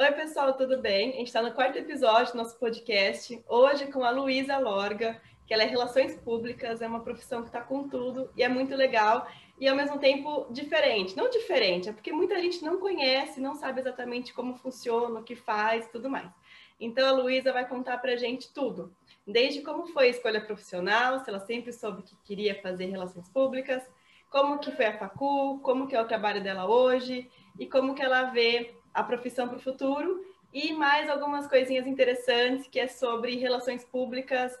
Oi, pessoal, tudo bem? A gente está no quarto episódio do nosso podcast, hoje com a Luísa Lorga, que ela é Relações Públicas, é uma profissão que está com tudo e é muito legal e ao mesmo tempo diferente. Não diferente, é porque muita gente não conhece, não sabe exatamente como funciona, o que faz tudo mais. Então a Luísa vai contar para a gente tudo, desde como foi a escolha profissional, se ela sempre soube que queria fazer relações públicas, como que foi a facu, como que é o trabalho dela hoje e como que ela vê a profissão para o futuro e mais algumas coisinhas interessantes que é sobre relações públicas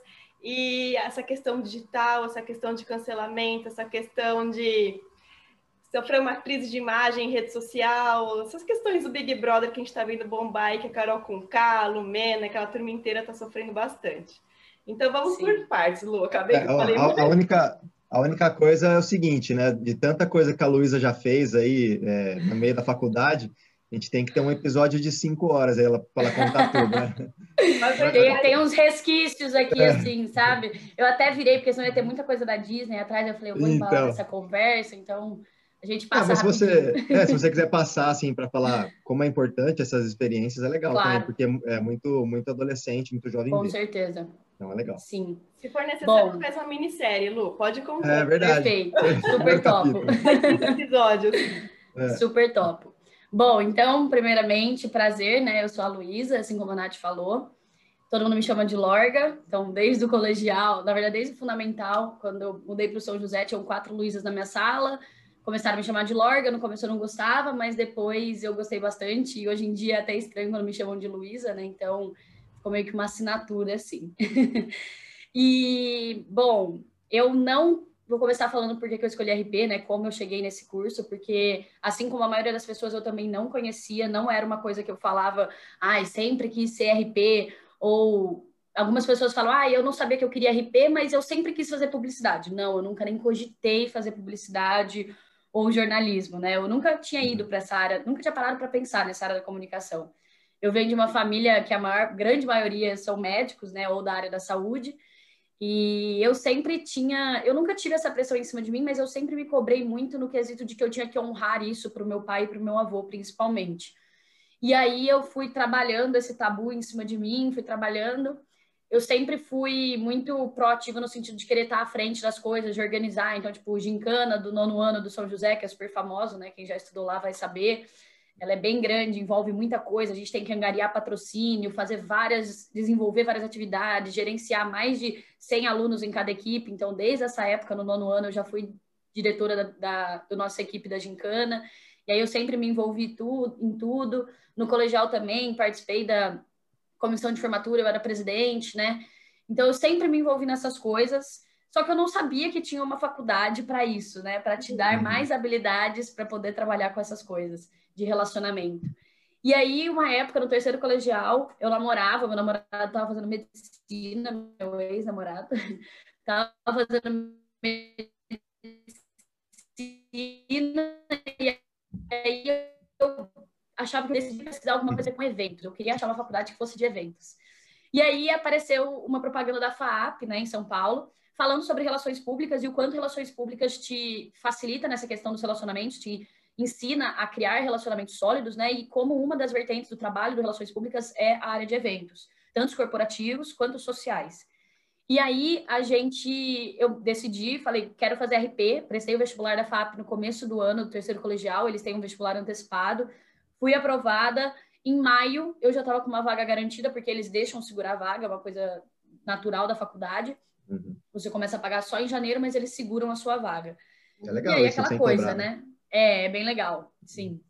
e essa questão digital, essa questão de cancelamento, essa questão de sofrer uma crise de imagem em rede social, essas questões do Big Brother que a gente está vendo bombar e que a Carol com a Lumena, aquela turma inteira está sofrendo bastante. Então vamos Sim. por partes, Lu. Acabei é, falei a, a única a única coisa é o seguinte, né? De tanta coisa que a Luísa já fez aí é, no meio da faculdade, a gente tem que ter um episódio de cinco horas aí para ela contar tudo, né? Tem, tem, uns resquícios aqui, é. assim, sabe? Eu até virei, porque senão ia ter muita coisa da Disney atrás, eu falei, eu vou embalar então... essa conversa, então a gente passa ah, mas se você, é, se você quiser passar, assim, para falar como é importante essas experiências, é legal claro. também, porque é muito, muito adolescente, muito jovem. Com certeza. Então é legal. Sim. Se for necessário, Bom, faz uma minissérie, Lu. Pode contar. É verdade. Perfeito. Super top. episódios. É. Super top. Bom, então, primeiramente, prazer, né? Eu sou a Luísa, assim como a Nath falou. Todo mundo me chama de Lorga, então, desde o colegial, na verdade, desde o fundamental, quando eu mudei para o São José, tinham quatro Luísas na minha sala, começaram a me chamar de Lorga, no começo eu não gostava, mas depois eu gostei bastante, e hoje em dia é até estranho quando me chamam de Luísa, né? Então, ficou meio que uma assinatura, assim. e, bom, eu não vou começar falando por que eu escolhi RP, né? Como eu cheguei nesse curso, porque assim como a maioria das pessoas eu também não conhecia, não era uma coisa que eu falava, ai, ah, sempre quis ser RP, ou algumas pessoas falam, ah, eu não sabia que eu queria RP, mas eu sempre quis fazer publicidade. Não, eu nunca nem cogitei fazer publicidade ou jornalismo, né? Eu nunca tinha ido para essa área, nunca tinha parado para pensar nessa área da comunicação. Eu venho de uma família que a maior, grande maioria são médicos, né, ou da área da saúde, e eu sempre tinha, eu nunca tive essa pressão em cima de mim, mas eu sempre me cobrei muito no quesito de que eu tinha que honrar isso para o meu pai e para o meu avô, principalmente. E aí eu fui trabalhando esse tabu em cima de mim, fui trabalhando. Eu sempre fui muito proativa no sentido de querer estar à frente das coisas, de organizar. Então, tipo, gincana do nono ano do São José, que é super famoso, né? Quem já estudou lá vai saber ela é bem grande, envolve muita coisa, a gente tem que angariar patrocínio, fazer várias, desenvolver várias atividades, gerenciar mais de 100 alunos em cada equipe. Então, desde essa época, no nono ano, eu já fui diretora da, da, da nossa equipe da Gincana, e aí eu sempre me envolvi tu, em tudo. No colegial também, participei da comissão de formatura, eu era presidente, né? Então, eu sempre me envolvi nessas coisas, só que eu não sabia que tinha uma faculdade para isso, né? Para te dar uhum. mais habilidades para poder trabalhar com essas coisas de relacionamento. E aí, uma época, no terceiro colegial, eu namorava, meu namorado estava fazendo medicina, meu ex-namorado, estava fazendo medicina, e aí eu achava que eu decidi pesquisar alguma coisa com eventos, eu queria achar uma faculdade que fosse de eventos. E aí apareceu uma propaganda da FAAP, né, em São Paulo, falando sobre relações públicas e o quanto relações públicas te facilita nessa questão dos relacionamentos, te ensina a criar relacionamentos sólidos, né? E como uma das vertentes do trabalho de relações públicas é a área de eventos, tanto corporativos quanto sociais. E aí a gente, eu decidi, falei, quero fazer RP, prestei o vestibular da FAP no começo do ano, do terceiro colegial, eles têm um vestibular antecipado, fui aprovada. Em maio eu já estava com uma vaga garantida, porque eles deixam segurar a vaga, é uma coisa natural da faculdade. Uhum. Você começa a pagar só em janeiro, mas eles seguram a sua vaga. É legal, e aí aquela coisa, cobrar, né? É, é bem legal, sim.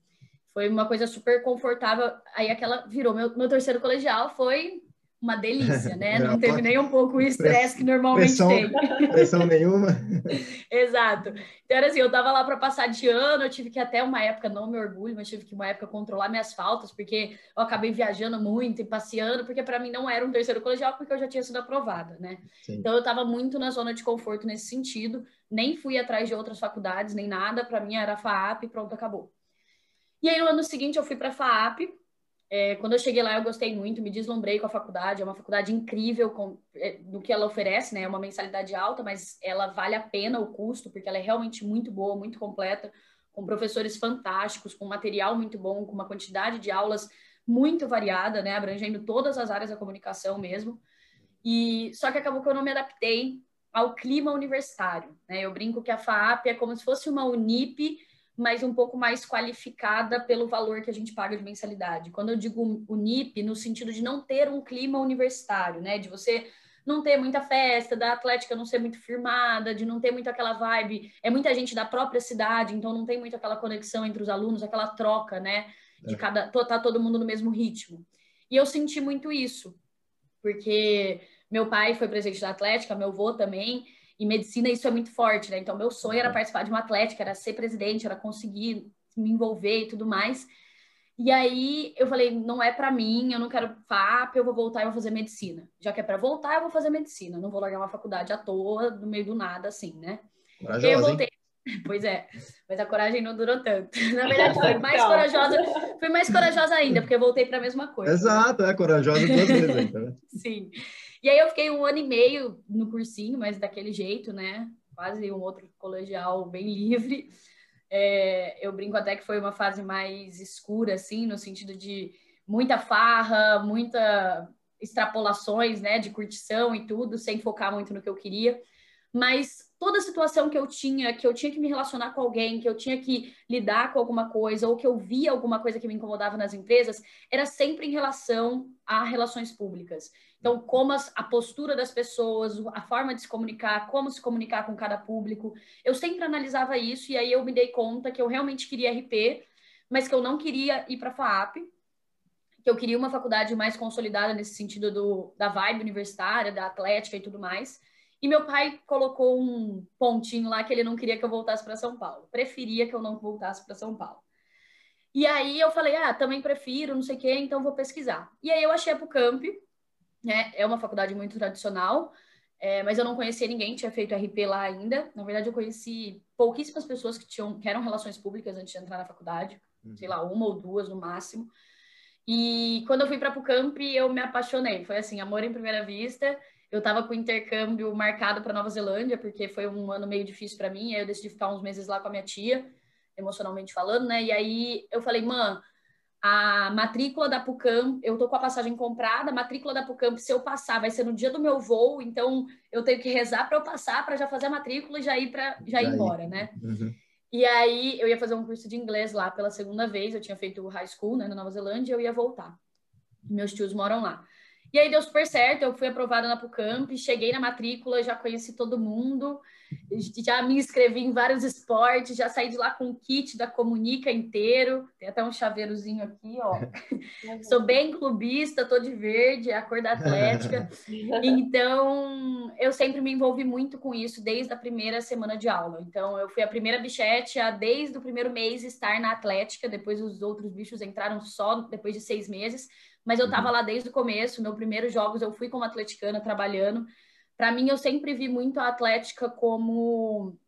Foi uma coisa super confortável. Aí aquela virou meu, meu terceiro colegial, foi uma delícia, né? Não teve nem um pouco o estresse que normalmente pressão, tem. Pressão nenhuma. Exato. Então era assim, eu tava lá para passar de ano, eu tive que até uma época, não me orgulho, mas tive que uma época controlar minhas faltas, porque eu acabei viajando muito e passeando, porque para mim não era um terceiro colegial, porque eu já tinha sido aprovada, né? Sim. Então eu tava muito na zona de conforto nesse sentido, nem fui atrás de outras faculdades, nem nada, para mim era FAAP, pronto, acabou. E aí no ano seguinte eu fui para FAAP, é, quando eu cheguei lá, eu gostei muito, me deslumbrei com a faculdade. É uma faculdade incrível com, é, no que ela oferece, né? É uma mensalidade alta, mas ela vale a pena o custo, porque ela é realmente muito boa, muito completa, com professores fantásticos, com material muito bom, com uma quantidade de aulas muito variada, né? Abrangendo todas as áreas da comunicação mesmo. E só que acabou que eu não me adaptei ao clima universitário, né? Eu brinco que a FAAP é como se fosse uma Unip, mas um pouco mais qualificada pelo valor que a gente paga de mensalidade. Quando eu digo Unip, no sentido de não ter um clima universitário, né? De você não ter muita festa, da Atlética não ser muito firmada, de não ter muito aquela vibe. É muita gente da própria cidade, então não tem muito aquela conexão entre os alunos, aquela troca, né? De é. cada. tá todo mundo no mesmo ritmo. E eu senti muito isso, porque meu pai foi presidente da Atlética, meu avô também, e medicina isso é muito forte, né? Então, meu sonho era uhum. participar de uma Atlética, era ser presidente, era conseguir me envolver e tudo mais. E aí eu falei, não é para mim, eu não quero FAP, eu vou voltar e vou fazer medicina. Já que é para voltar, eu vou fazer medicina. Não vou largar uma faculdade à toa, no meio do nada, assim, né? Corajosa, eu voltei. Hein? Pois é, mas a coragem não durou tanto. Na verdade, foi mais corajosa, fui mais corajosa ainda, porque eu voltei para a mesma coisa. Exato, é corajosa duas vezes. Então. Sim. E aí eu fiquei um ano e meio no cursinho, mas daquele jeito, né? Quase um outro colegial bem livre. É, eu brinco até que foi uma fase mais escura, assim, no sentido de muita farra, muita extrapolações, né, de curtição e tudo, sem focar muito no que eu queria. Mas toda situação que eu tinha, que eu tinha que me relacionar com alguém, que eu tinha que lidar com alguma coisa, ou que eu via alguma coisa que me incomodava nas empresas, era sempre em relação a relações públicas. Então, como as, a postura das pessoas, a forma de se comunicar, como se comunicar com cada público. Eu sempre analisava isso e aí eu me dei conta que eu realmente queria RP, mas que eu não queria ir para a FAAP, que eu queria uma faculdade mais consolidada nesse sentido do, da vibe universitária, da atlética e tudo mais. E meu pai colocou um pontinho lá que ele não queria que eu voltasse para São Paulo. Preferia que eu não voltasse para São Paulo. E aí eu falei, ah, também prefiro, não sei o quê, então vou pesquisar. E aí eu achei a Pucamp, né? É uma faculdade muito tradicional, é, mas eu não conhecia ninguém que tinha feito RP lá ainda. Na verdade, eu conheci pouquíssimas pessoas que, tinham, que eram relações públicas antes de entrar na faculdade, uhum. sei lá, uma ou duas no máximo. E quando eu fui para Pucamp, eu me apaixonei. Foi assim, amor em primeira vista. Eu estava com o intercâmbio marcado para Nova Zelândia, porque foi um ano meio difícil para mim. Aí eu decidi ficar uns meses lá com a minha tia, emocionalmente falando, né? E aí eu falei, mãe, a matrícula da Pucamp, eu tô com a passagem comprada, a matrícula da Pucamp, se eu passar, vai ser no dia do meu voo, então eu tenho que rezar para eu passar, para já fazer a matrícula e já ir para já, ir embora, né? Uhum. E aí eu ia fazer um curso de inglês lá pela segunda vez, eu tinha feito o high school, né, na Nova Zelândia, e eu ia voltar. Meus tios moram lá. E aí deu super certo, eu fui aprovada na PUCamp, cheguei na matrícula, já conheci todo mundo, já me inscrevi em vários esportes, já saí de lá com o kit da Comunica inteiro, tem até um chaveirozinho aqui, ó. Sou bem clubista, tô de verde, é a cor da Atlética. Então, eu sempre me envolvi muito com isso desde a primeira semana de aula. Então, eu fui a primeira bichete a, desde o primeiro mês, estar na Atlética, depois os outros bichos entraram só depois de seis meses mas eu estava uhum. lá desde o começo. Meu primeiro jogos eu fui como atleticana trabalhando. Para mim, eu sempre vi muito a atlética como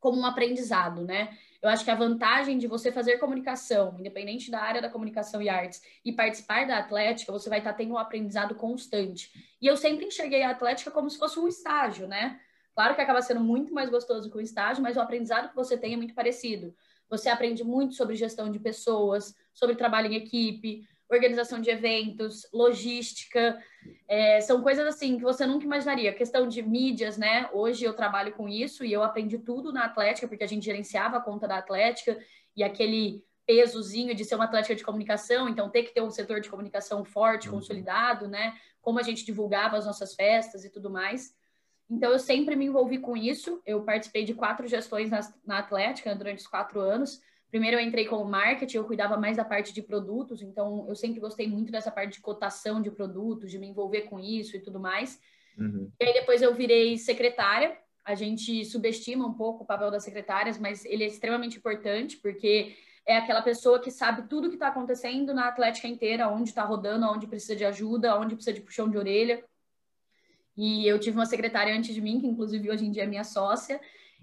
como um aprendizado, né? Eu acho que a vantagem de você fazer comunicação, independente da área da comunicação e artes, e participar da atlética, você vai estar tendo um aprendizado constante. E eu sempre enxerguei a atlética como se fosse um estágio, né? Claro que acaba sendo muito mais gostoso que o estágio, mas o aprendizado que você tem é muito parecido. Você aprende muito sobre gestão de pessoas, sobre trabalho em equipe, organização de eventos, logística, é, são coisas assim que você nunca imaginaria. Questão de mídias, né? Hoje eu trabalho com isso e eu aprendi tudo na Atlética, porque a gente gerenciava a conta da Atlética e aquele pesozinho de ser uma atlética de comunicação, então ter que ter um setor de comunicação forte, uhum. consolidado, né? Como a gente divulgava as nossas festas e tudo mais. Então, eu sempre me envolvi com isso. Eu participei de quatro gestões na, na Atlética durante os quatro anos. Primeiro eu entrei como marketing, eu cuidava mais da parte de produtos, então eu sempre gostei muito dessa parte de cotação de produtos, de me envolver com isso e tudo mais. Uhum. E aí depois eu virei secretária. A gente subestima um pouco o papel das secretárias, mas ele é extremamente importante, porque é aquela pessoa que sabe tudo que está acontecendo na Atlética inteira, onde está rodando, onde precisa de ajuda, onde precisa de puxão de orelha. E eu tive uma secretária antes de mim, que inclusive hoje em dia é minha sócia,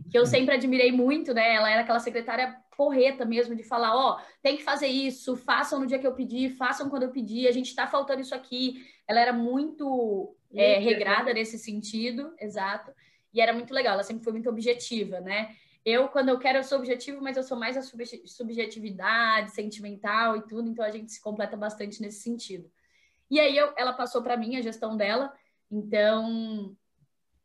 que eu sempre admirei muito, né? Ela era aquela secretária porreta mesmo de falar, ó, oh, tem que fazer isso, façam no dia que eu pedi, façam quando eu pedi, a gente tá faltando isso aqui. Ela era muito é, regrada nesse sentido, exato. E era muito legal, ela sempre foi muito objetiva, né? Eu, quando eu quero, eu sou objetivo, mas eu sou mais a subjetividade, sentimental e tudo, então a gente se completa bastante nesse sentido. E aí eu, ela passou para mim a gestão dela, então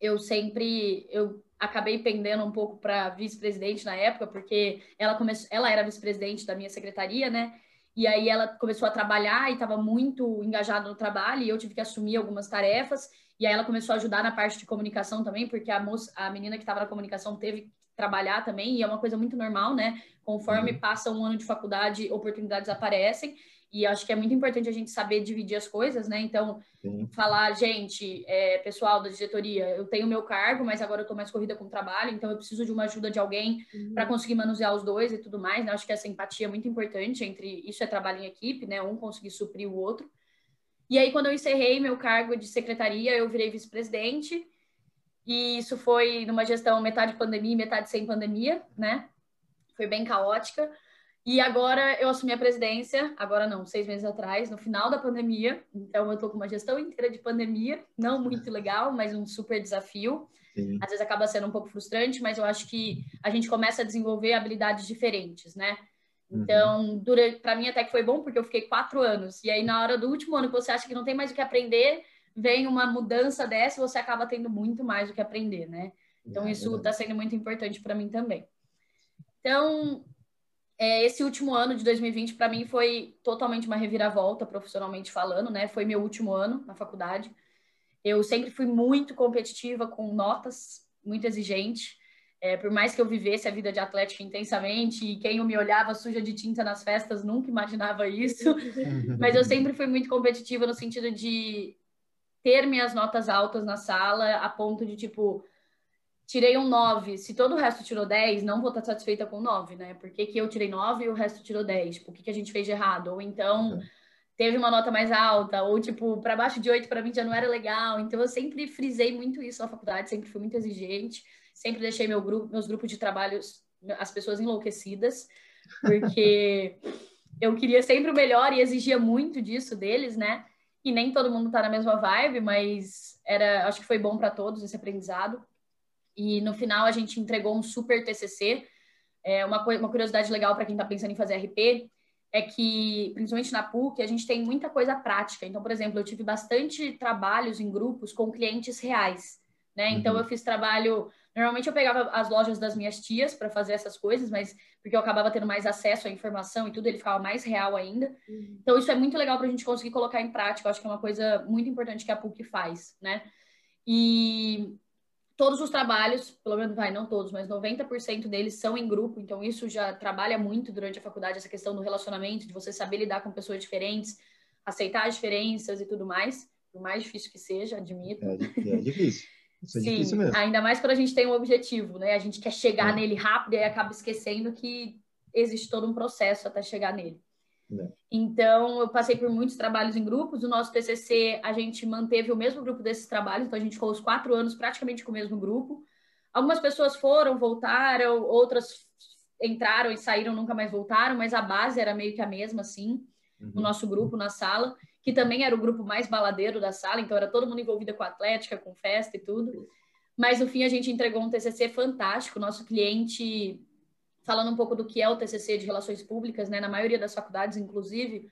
eu sempre eu acabei pendendo um pouco para vice-presidente na época, porque ela começou, ela era vice-presidente da minha secretaria, né? E aí ela começou a trabalhar e estava muito engajada no trabalho e eu tive que assumir algumas tarefas. E aí ela começou a ajudar na parte de comunicação também, porque a moça, a menina que estava na comunicação teve que trabalhar também, e é uma coisa muito normal, né? Conforme uhum. passa um ano de faculdade, oportunidades aparecem. E acho que é muito importante a gente saber dividir as coisas, né? Então, Sim. falar, gente, é, pessoal da diretoria, eu tenho meu cargo, mas agora eu tô mais corrida com o trabalho, então eu preciso de uma ajuda de alguém uhum. para conseguir manusear os dois e tudo mais, né? Acho que essa empatia é muito importante entre isso é trabalho em equipe, né? Um conseguir suprir o outro. E aí, quando eu encerrei meu cargo de secretaria, eu virei vice-presidente. E isso foi numa gestão metade pandemia, metade sem pandemia, né? Foi bem caótica. E agora eu assumi a presidência, agora não, seis meses atrás, no final da pandemia. Então eu tô com uma gestão inteira de pandemia, não muito legal, mas um super desafio. Sim. Às vezes acaba sendo um pouco frustrante, mas eu acho que a gente começa a desenvolver habilidades diferentes, né? Uhum. Então, para mim até que foi bom, porque eu fiquei quatro anos. E aí, na hora do último ano que você acha que não tem mais o que aprender, vem uma mudança dessa e você acaba tendo muito mais o que aprender, né? Então, é, isso está sendo muito importante para mim também. Então, é, esse último ano de 2020 para mim foi totalmente uma reviravolta profissionalmente falando, né? Foi meu último ano na faculdade. Eu sempre fui muito competitiva com notas, muito exigente. É, por mais que eu vivesse a vida de atlética intensamente e quem me olhava suja de tinta nas festas nunca imaginava isso, mas eu sempre fui muito competitiva no sentido de ter minhas notas altas na sala a ponto de tipo tirei um 9. Se todo o resto tirou 10, não vou estar satisfeita com 9, né? Por que, que eu tirei 9 e o resto tirou 10? Tipo, o que, que a gente fez de errado? Ou então é. teve uma nota mais alta, ou tipo, para baixo de 8 para mim já não era legal. Então eu sempre frisei muito isso na faculdade, sempre fui muito exigente, sempre deixei meu grupo, meus grupos de trabalhos, as pessoas enlouquecidas, porque eu queria sempre o melhor e exigia muito disso deles, né? E nem todo mundo tá na mesma vibe, mas era, acho que foi bom para todos esse aprendizado. E no final a gente entregou um super TCC. É, uma, uma curiosidade legal para quem está pensando em fazer RP é que, principalmente na PUC, a gente tem muita coisa prática. Então, por exemplo, eu tive bastante trabalhos em grupos com clientes reais. Né? Então, uhum. eu fiz trabalho. Normalmente, eu pegava as lojas das minhas tias para fazer essas coisas, mas porque eu acabava tendo mais acesso à informação e tudo, ele ficava mais real ainda. Uhum. Então, isso é muito legal para a gente conseguir colocar em prática. Eu acho que é uma coisa muito importante que a PUC faz, né? E todos os trabalhos, pelo menos vai, não todos, mas 90% deles são em grupo, então isso já trabalha muito durante a faculdade, essa questão do relacionamento, de você saber lidar com pessoas diferentes, aceitar as diferenças e tudo mais, por mais difícil que seja, admito. É, é difícil. Isso é Sim, difícil mesmo. ainda mais quando a gente tem um objetivo, né? A gente quer chegar é. nele rápido e acaba esquecendo que existe todo um processo até chegar nele. É. Então, eu passei por muitos trabalhos em grupos. O nosso TCC, a gente manteve o mesmo grupo desses trabalhos, então a gente ficou os quatro anos praticamente com o mesmo grupo. Algumas pessoas foram, voltaram, outras entraram e saíram, nunca mais voltaram, mas a base era meio que a mesma, assim, uhum. o nosso grupo na sala, que também era o grupo mais baladeiro da sala, então era todo mundo envolvido com atlética, com festa e tudo. Mas no fim a gente entregou um TCC fantástico. Nosso cliente falando um pouco do que é o TCC de Relações Públicas, né? Na maioria das faculdades, inclusive,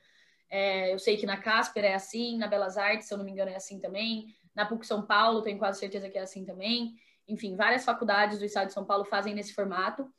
é, eu sei que na Casper é assim, na Belas Artes, se eu não me engano, é assim também. Na PUC São Paulo, tenho quase certeza que é assim também. Enfim, várias faculdades do estado de São Paulo fazem nesse formato,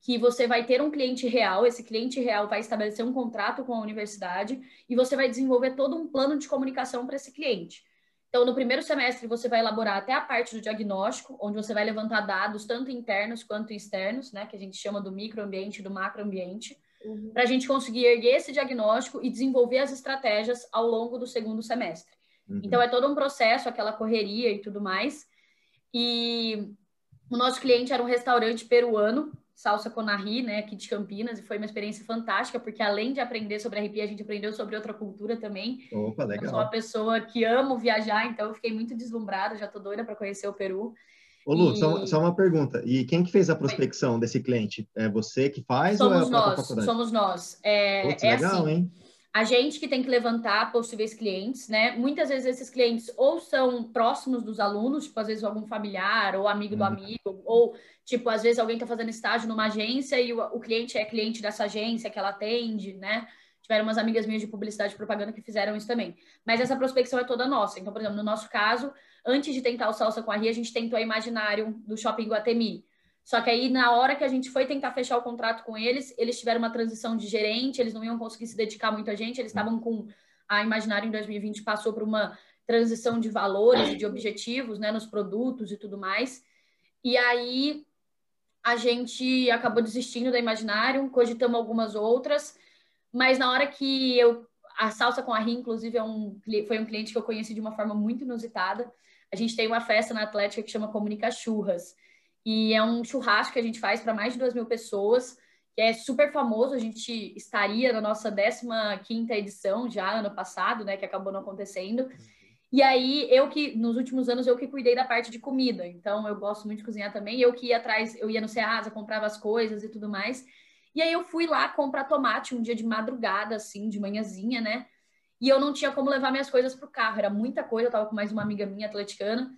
que você vai ter um cliente real, esse cliente real vai estabelecer um contrato com a universidade e você vai desenvolver todo um plano de comunicação para esse cliente. Então, no primeiro semestre, você vai elaborar até a parte do diagnóstico, onde você vai levantar dados tanto internos quanto externos, né, que a gente chama do microambiente e do macroambiente, uhum. para a gente conseguir erguer esse diagnóstico e desenvolver as estratégias ao longo do segundo semestre. Uhum. Então, é todo um processo, aquela correria e tudo mais. E o nosso cliente era um restaurante peruano, Salsa Conarri, né, aqui de Campinas, e foi uma experiência fantástica, porque além de aprender sobre RP, a gente aprendeu sobre outra cultura também. Opa, legal. Eu sou uma pessoa que amo viajar, então eu fiquei muito deslumbrada, já tô doida para conhecer o Peru. Ô, Lu, e... só, só, uma pergunta. E quem que fez a prospecção Foi. desse cliente? É você que faz somos ou é a nós, Somos nós. É, Putz, é legal, assim, hein? A gente que tem que levantar possíveis clientes, né? Muitas vezes esses clientes ou são próximos dos alunos, tipo, às vezes algum familiar ou amigo do uhum. amigo, ou, tipo, às vezes alguém está fazendo estágio numa agência e o, o, cliente é cliente dessa agência que ela atende, né? Tiveram umas amigas minhas de publicidade e propaganda que fizeram isso também. Mas essa prospecção é toda nossa. Então, por exemplo, no nosso caso, antes de tentar o Salsa com a Ria, a gente tentou a Imaginário do Shopping Guatemi. Só que aí, na hora que a gente foi tentar fechar o contrato com eles, eles tiveram uma transição de gerente, eles não iam conseguir se dedicar muito a gente, eles estavam com a Imaginário em 2020 passou por uma transição de valores e de objetivos, né, nos produtos e tudo mais. E aí a gente acabou desistindo da Imaginário, cogitamos algumas outras, mas na hora que eu a salsa com a Ri, inclusive, é um, foi um cliente que eu conheci de uma forma muito inusitada. A gente tem uma festa na Atlética que chama Comunica Churras. E é um churrasco que a gente faz para mais de duas mil pessoas, que é super famoso. A gente estaria na nossa 15 edição já ano passado, né? Que acabou não acontecendo. E aí, eu que, nos últimos anos, eu que cuidei da parte de comida. Então, eu gosto muito de cozinhar também. Eu que ia atrás, eu ia no Ceasa, comprava as coisas e tudo mais. E aí, eu fui lá comprar tomate um dia de madrugada, assim, de manhãzinha, né? E eu não tinha como levar minhas coisas pro carro. Era muita coisa. Eu tava com mais uma amiga minha, atleticana.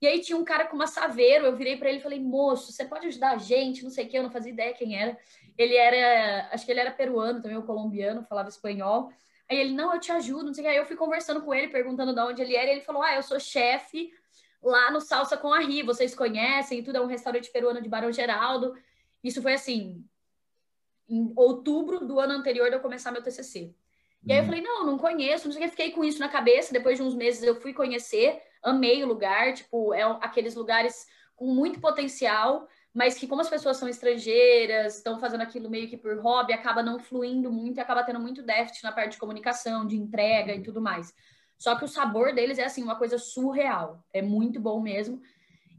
E aí tinha um cara com uma saveiro, eu virei para ele e falei, moço, você pode ajudar a gente? Não sei o que, eu não fazia ideia quem era. Ele era, acho que ele era peruano também, ou colombiano, falava espanhol. Aí ele, não, eu te ajudo, não sei o que. Aí eu fui conversando com ele, perguntando de onde ele era, e ele falou, ah, eu sou chefe lá no Salsa com a Ri, vocês conhecem tudo, é um restaurante peruano de Barão Geraldo. Isso foi assim, em outubro do ano anterior de eu começar meu TCC. E aí eu uhum. falei, não, não conheço, não sei o que, fiquei com isso na cabeça, depois de uns meses eu fui conhecer, amei o lugar, tipo, é aqueles lugares com muito potencial, mas que como as pessoas são estrangeiras, estão fazendo aquilo meio que por hobby, acaba não fluindo muito e acaba tendo muito déficit na parte de comunicação, de entrega e tudo mais. Só que o sabor deles é assim, uma coisa surreal. É muito bom mesmo.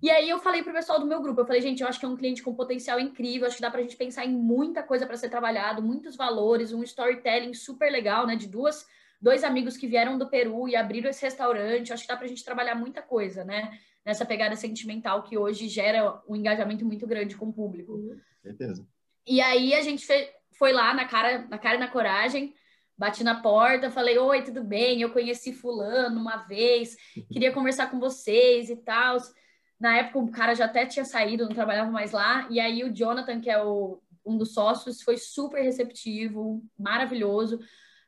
E aí eu falei pro pessoal do meu grupo, eu falei, gente, eu acho que é um cliente com potencial incrível, acho que dá pra gente pensar em muita coisa para ser trabalhado, muitos valores, um storytelling super legal, né, de duas dois amigos que vieram do Peru e abriram esse restaurante. Acho que dá para a gente trabalhar muita coisa, né? Nessa pegada sentimental que hoje gera um engajamento muito grande com o público. Certeza. E aí a gente foi lá na cara, na cara e na coragem, bati na porta, falei: Oi, tudo bem? Eu conheci Fulano uma vez, queria conversar com vocês e tal. Na época o cara já até tinha saído, não trabalhava mais lá. E aí o Jonathan, que é o, um dos sócios, foi super receptivo, maravilhoso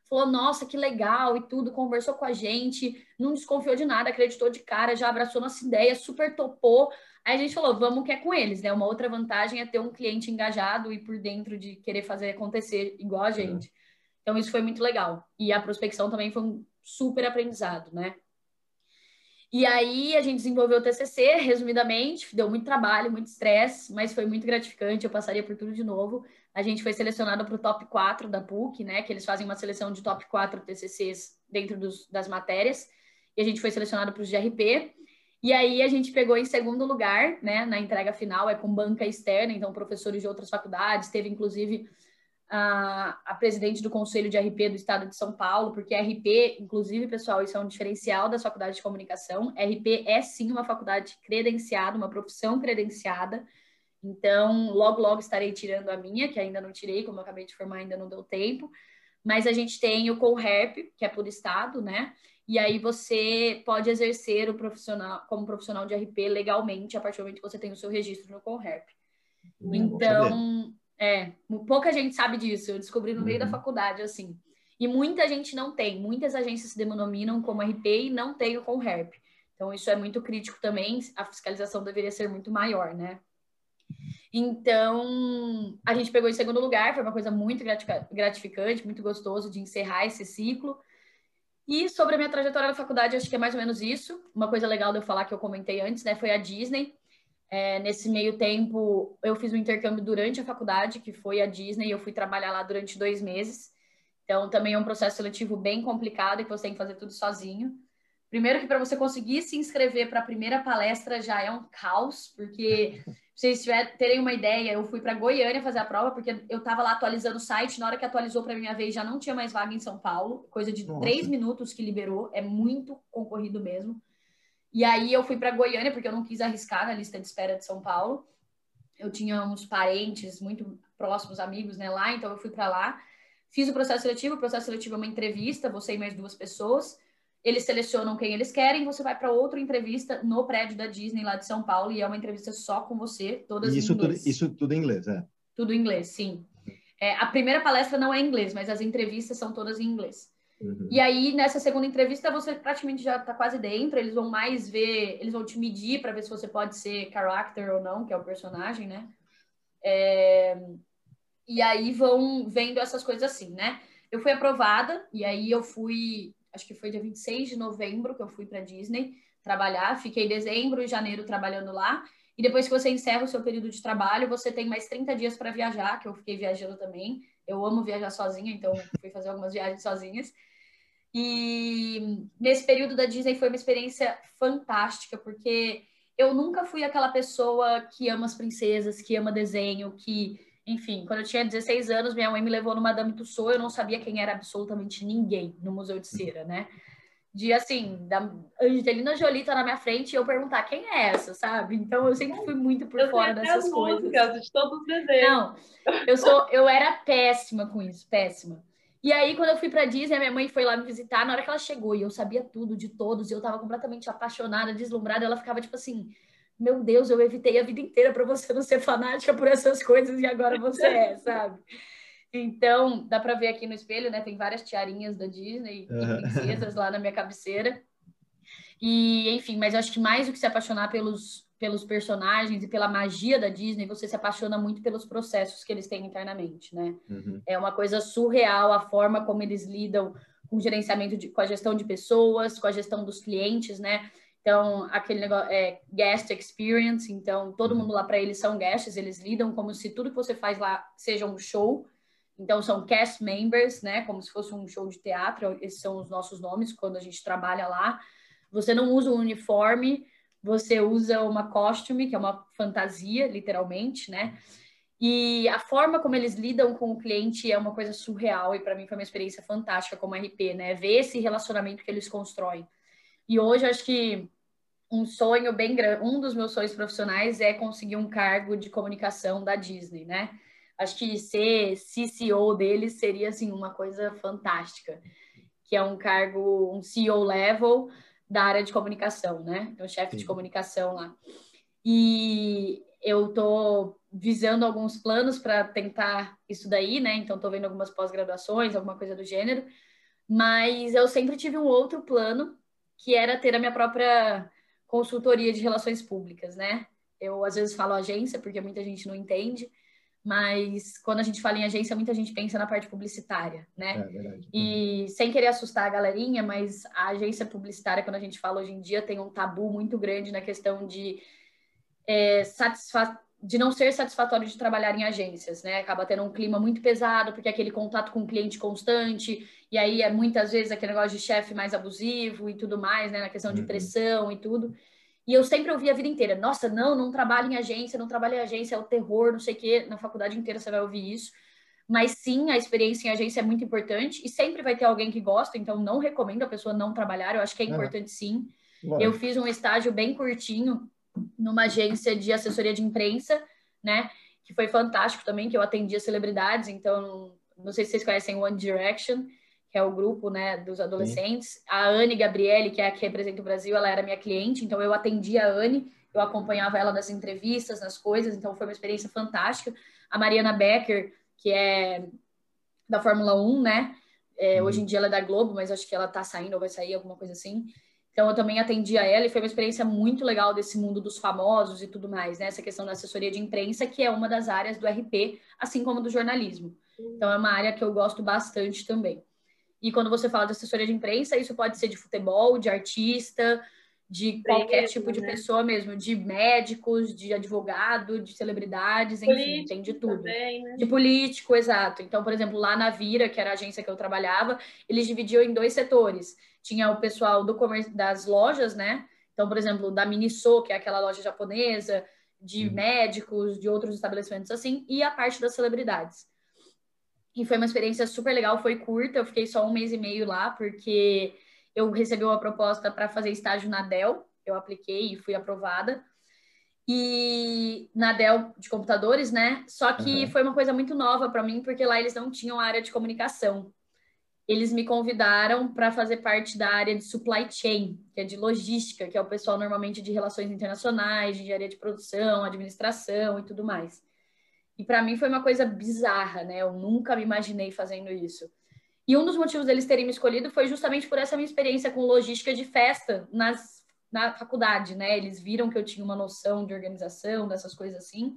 falou, nossa, que legal e tudo, conversou com a gente, não desconfiou de nada, acreditou de cara, já abraçou nossa ideia, super topou. Aí a gente falou, vamos que é com eles, né? Uma outra vantagem é ter um cliente engajado e por dentro de querer fazer acontecer igual a gente. Então isso foi muito legal. E a prospecção também foi um super aprendizado, né? E aí a gente desenvolveu o TCC, resumidamente, deu muito trabalho, muito estresse, mas foi muito gratificante, eu passaria por tudo de novo. A gente foi selecionado para o top 4 da PUC, né, que eles fazem uma seleção de top 4 TCCs dentro dos, das matérias, e a gente foi selecionado para os GRP. E aí a gente pegou em segundo lugar, né, na entrega final, é com banca externa, então professores de outras faculdades, teve inclusive a, a presidente do Conselho de RP do Estado de São Paulo, porque RP, inclusive, pessoal, isso é um diferencial das faculdades de comunicação. RP é sim uma faculdade credenciada, uma profissão credenciada. Então, logo, logo estarei tirando a minha, que ainda não tirei, como eu acabei de formar, ainda não deu tempo. Mas a gente tem o CONREP, que é por estado, né? E aí você pode exercer o profissional como profissional de RP legalmente a partir do momento que você tem o seu registro no CONREP. Hum, então, é, pouca gente sabe disso. Eu descobri no meio da uhum. faculdade, assim. E muita gente não tem. Muitas agências se denominam como RP e não tem o com REP. Então, isso é muito crítico também. A fiscalização deveria ser muito maior, né? Então, a gente pegou em segundo lugar. Foi uma coisa muito gratificante, muito gostoso de encerrar esse ciclo. E sobre a minha trajetória na faculdade, acho que é mais ou menos isso. Uma coisa legal de eu falar que eu comentei antes, né? Foi a Disney. É, nesse meio tempo, eu fiz um intercâmbio durante a faculdade, que foi a Disney, e eu fui trabalhar lá durante dois meses. Então, também é um processo seletivo bem complicado e que você tem que fazer tudo sozinho. Primeiro que para você conseguir se inscrever para a primeira palestra já é um caos, porque pra vocês tiver, terem uma ideia, eu fui para Goiânia fazer a prova, porque eu estava lá atualizando o site, na hora que atualizou para minha vez já não tinha mais vaga em São Paulo, coisa de Nossa. três minutos que liberou, é muito concorrido mesmo. E aí eu fui para Goiânia, porque eu não quis arriscar na lista de espera de São Paulo. Eu tinha uns parentes muito próximos, amigos, né, lá, então eu fui para lá. Fiz o processo seletivo, o processo seletivo é uma entrevista, você e mais duas pessoas. Eles selecionam quem eles querem, você vai para outra entrevista no prédio da Disney lá de São Paulo e é uma entrevista só com você, todas isso em inglês. Tudo, isso tudo em inglês, é? Tudo em inglês, sim. É, a primeira palestra não é em inglês, mas as entrevistas são todas em inglês. Uhum. E aí, nessa segunda entrevista, você praticamente já está quase dentro. Eles vão mais ver, eles vão te medir para ver se você pode ser character ou não, que é o personagem, né? É... E aí vão vendo essas coisas assim, né? Eu fui aprovada, e aí eu fui, acho que foi dia 26 de novembro que eu fui para Disney trabalhar. Fiquei dezembro e janeiro trabalhando lá. E depois que você encerra o seu período de trabalho, você tem mais 30 dias para viajar, que eu fiquei viajando também. Eu amo viajar sozinha, então fui fazer algumas viagens sozinhas. E nesse período da Disney foi uma experiência fantástica, porque eu nunca fui aquela pessoa que ama as princesas, que ama desenho, que, enfim, quando eu tinha 16 anos, minha mãe me levou no Madame Tussauds, eu não sabia quem era absolutamente ninguém no Museu de Cera, né? De assim, da Angelina Jolie tá na minha frente e eu perguntar quem é essa, sabe? Então eu sempre fui muito por eu fora dessas coisas. Músicas, de todos os desenhos. Não, eu sou, eu era péssima com isso, péssima. E aí, quando eu fui pra Disney, a minha mãe foi lá me visitar. Na hora que ela chegou e eu sabia tudo de todos, e eu tava completamente apaixonada, deslumbrada, ela ficava tipo assim: Meu Deus, eu evitei a vida inteira para você não ser fanática por essas coisas e agora você é, sabe? Então, dá para ver aqui no espelho, né? Tem várias tiarinhas da Disney e princesas lá na minha cabeceira. E, enfim, mas eu acho que mais do que se apaixonar pelos, pelos personagens e pela magia da Disney, você se apaixona muito pelos processos que eles têm internamente, né? Uhum. É uma coisa surreal a forma como eles lidam com o gerenciamento, de, com a gestão de pessoas, com a gestão dos clientes, né? Então, aquele negócio é guest experience, então todo uhum. mundo lá para eles são guests, eles lidam como se tudo que você faz lá seja um show. Então, são cast members, né? Como se fosse um show de teatro, esses são os nossos nomes quando a gente trabalha lá. Você não usa um uniforme, você usa uma costume, que é uma fantasia, literalmente, né? E a forma como eles lidam com o cliente é uma coisa surreal e para mim foi uma experiência fantástica como RP, né? Ver esse relacionamento que eles constroem. E hoje acho que um sonho bem grande, um dos meus sonhos profissionais é conseguir um cargo de comunicação da Disney, né? Acho que ser CCO deles seria assim uma coisa fantástica, que é um cargo, um CEO level da área de comunicação, né? Então, chefe de comunicação lá. E eu tô visando alguns planos para tentar isso daí, né? Então, tô vendo algumas pós-graduações, alguma coisa do gênero. Mas eu sempre tive um outro plano, que era ter a minha própria consultoria de relações públicas, né? Eu às vezes falo agência, porque muita gente não entende mas quando a gente fala em agência, muita gente pensa na parte publicitária, né? É verdade. E sem querer assustar a galerinha, mas a agência publicitária, quando a gente fala hoje em dia, tem um tabu muito grande na questão de é, satisfa de não ser satisfatório de trabalhar em agências, né? Acaba tendo um clima muito pesado, porque é aquele contato com o cliente constante, e aí é muitas vezes aquele negócio de chefe mais abusivo e tudo mais, né? Na questão de uhum. pressão e tudo. E eu sempre ouvi a vida inteira: nossa, não, não trabalho em agência, não trabalho em agência, é o terror, não sei o quê. Na faculdade inteira você vai ouvir isso. Mas sim, a experiência em agência é muito importante e sempre vai ter alguém que gosta, então não recomendo a pessoa não trabalhar, eu acho que é importante sim. Eu fiz um estágio bem curtinho numa agência de assessoria de imprensa, né? Que foi fantástico também, que eu atendia celebridades, então não sei se vocês conhecem One Direction que é o grupo né, dos adolescentes. Sim. A Anne Gabriele, que é a que representa o Brasil, ela era minha cliente, então eu atendia a Anne, eu acompanhava ela nas entrevistas, nas coisas, então foi uma experiência fantástica. A Mariana Becker, que é da Fórmula 1, né? É, uhum. Hoje em dia ela é da Globo, mas acho que ela tá saindo ou vai sair, alguma coisa assim. Então eu também atendia ela e foi uma experiência muito legal desse mundo dos famosos e tudo mais, né? Essa questão da assessoria de imprensa, que é uma das áreas do RP, assim como do jornalismo. Então é uma área que eu gosto bastante também. E quando você fala de assessoria de imprensa, isso pode ser de futebol, de artista, de qualquer mesmo, tipo de né? pessoa mesmo, de médicos, de advogado, de celebridades, político enfim, tem de tudo. Também, né? De político, exato. Então, por exemplo, lá na Vira, que era a agência que eu trabalhava, eles dividiam em dois setores. Tinha o pessoal do comércio das lojas, né? Então, por exemplo, da Miniso, que é aquela loja japonesa, de uhum. médicos, de outros estabelecimentos assim, e a parte das celebridades. E foi uma experiência super legal, foi curta, eu fiquei só um mês e meio lá, porque eu recebi uma proposta para fazer estágio na Dell, eu apliquei e fui aprovada. e na Dell de computadores, né? Só que uhum. foi uma coisa muito nova para mim, porque lá eles não tinham área de comunicação. Eles me convidaram para fazer parte da área de supply chain, que é de logística, que é o pessoal normalmente de relações internacionais, de engenharia de produção, administração e tudo mais. E para mim foi uma coisa bizarra, né? Eu nunca me imaginei fazendo isso. E um dos motivos deles terem me escolhido foi justamente por essa minha experiência com logística de festa nas na faculdade, né? Eles viram que eu tinha uma noção de organização, dessas coisas assim,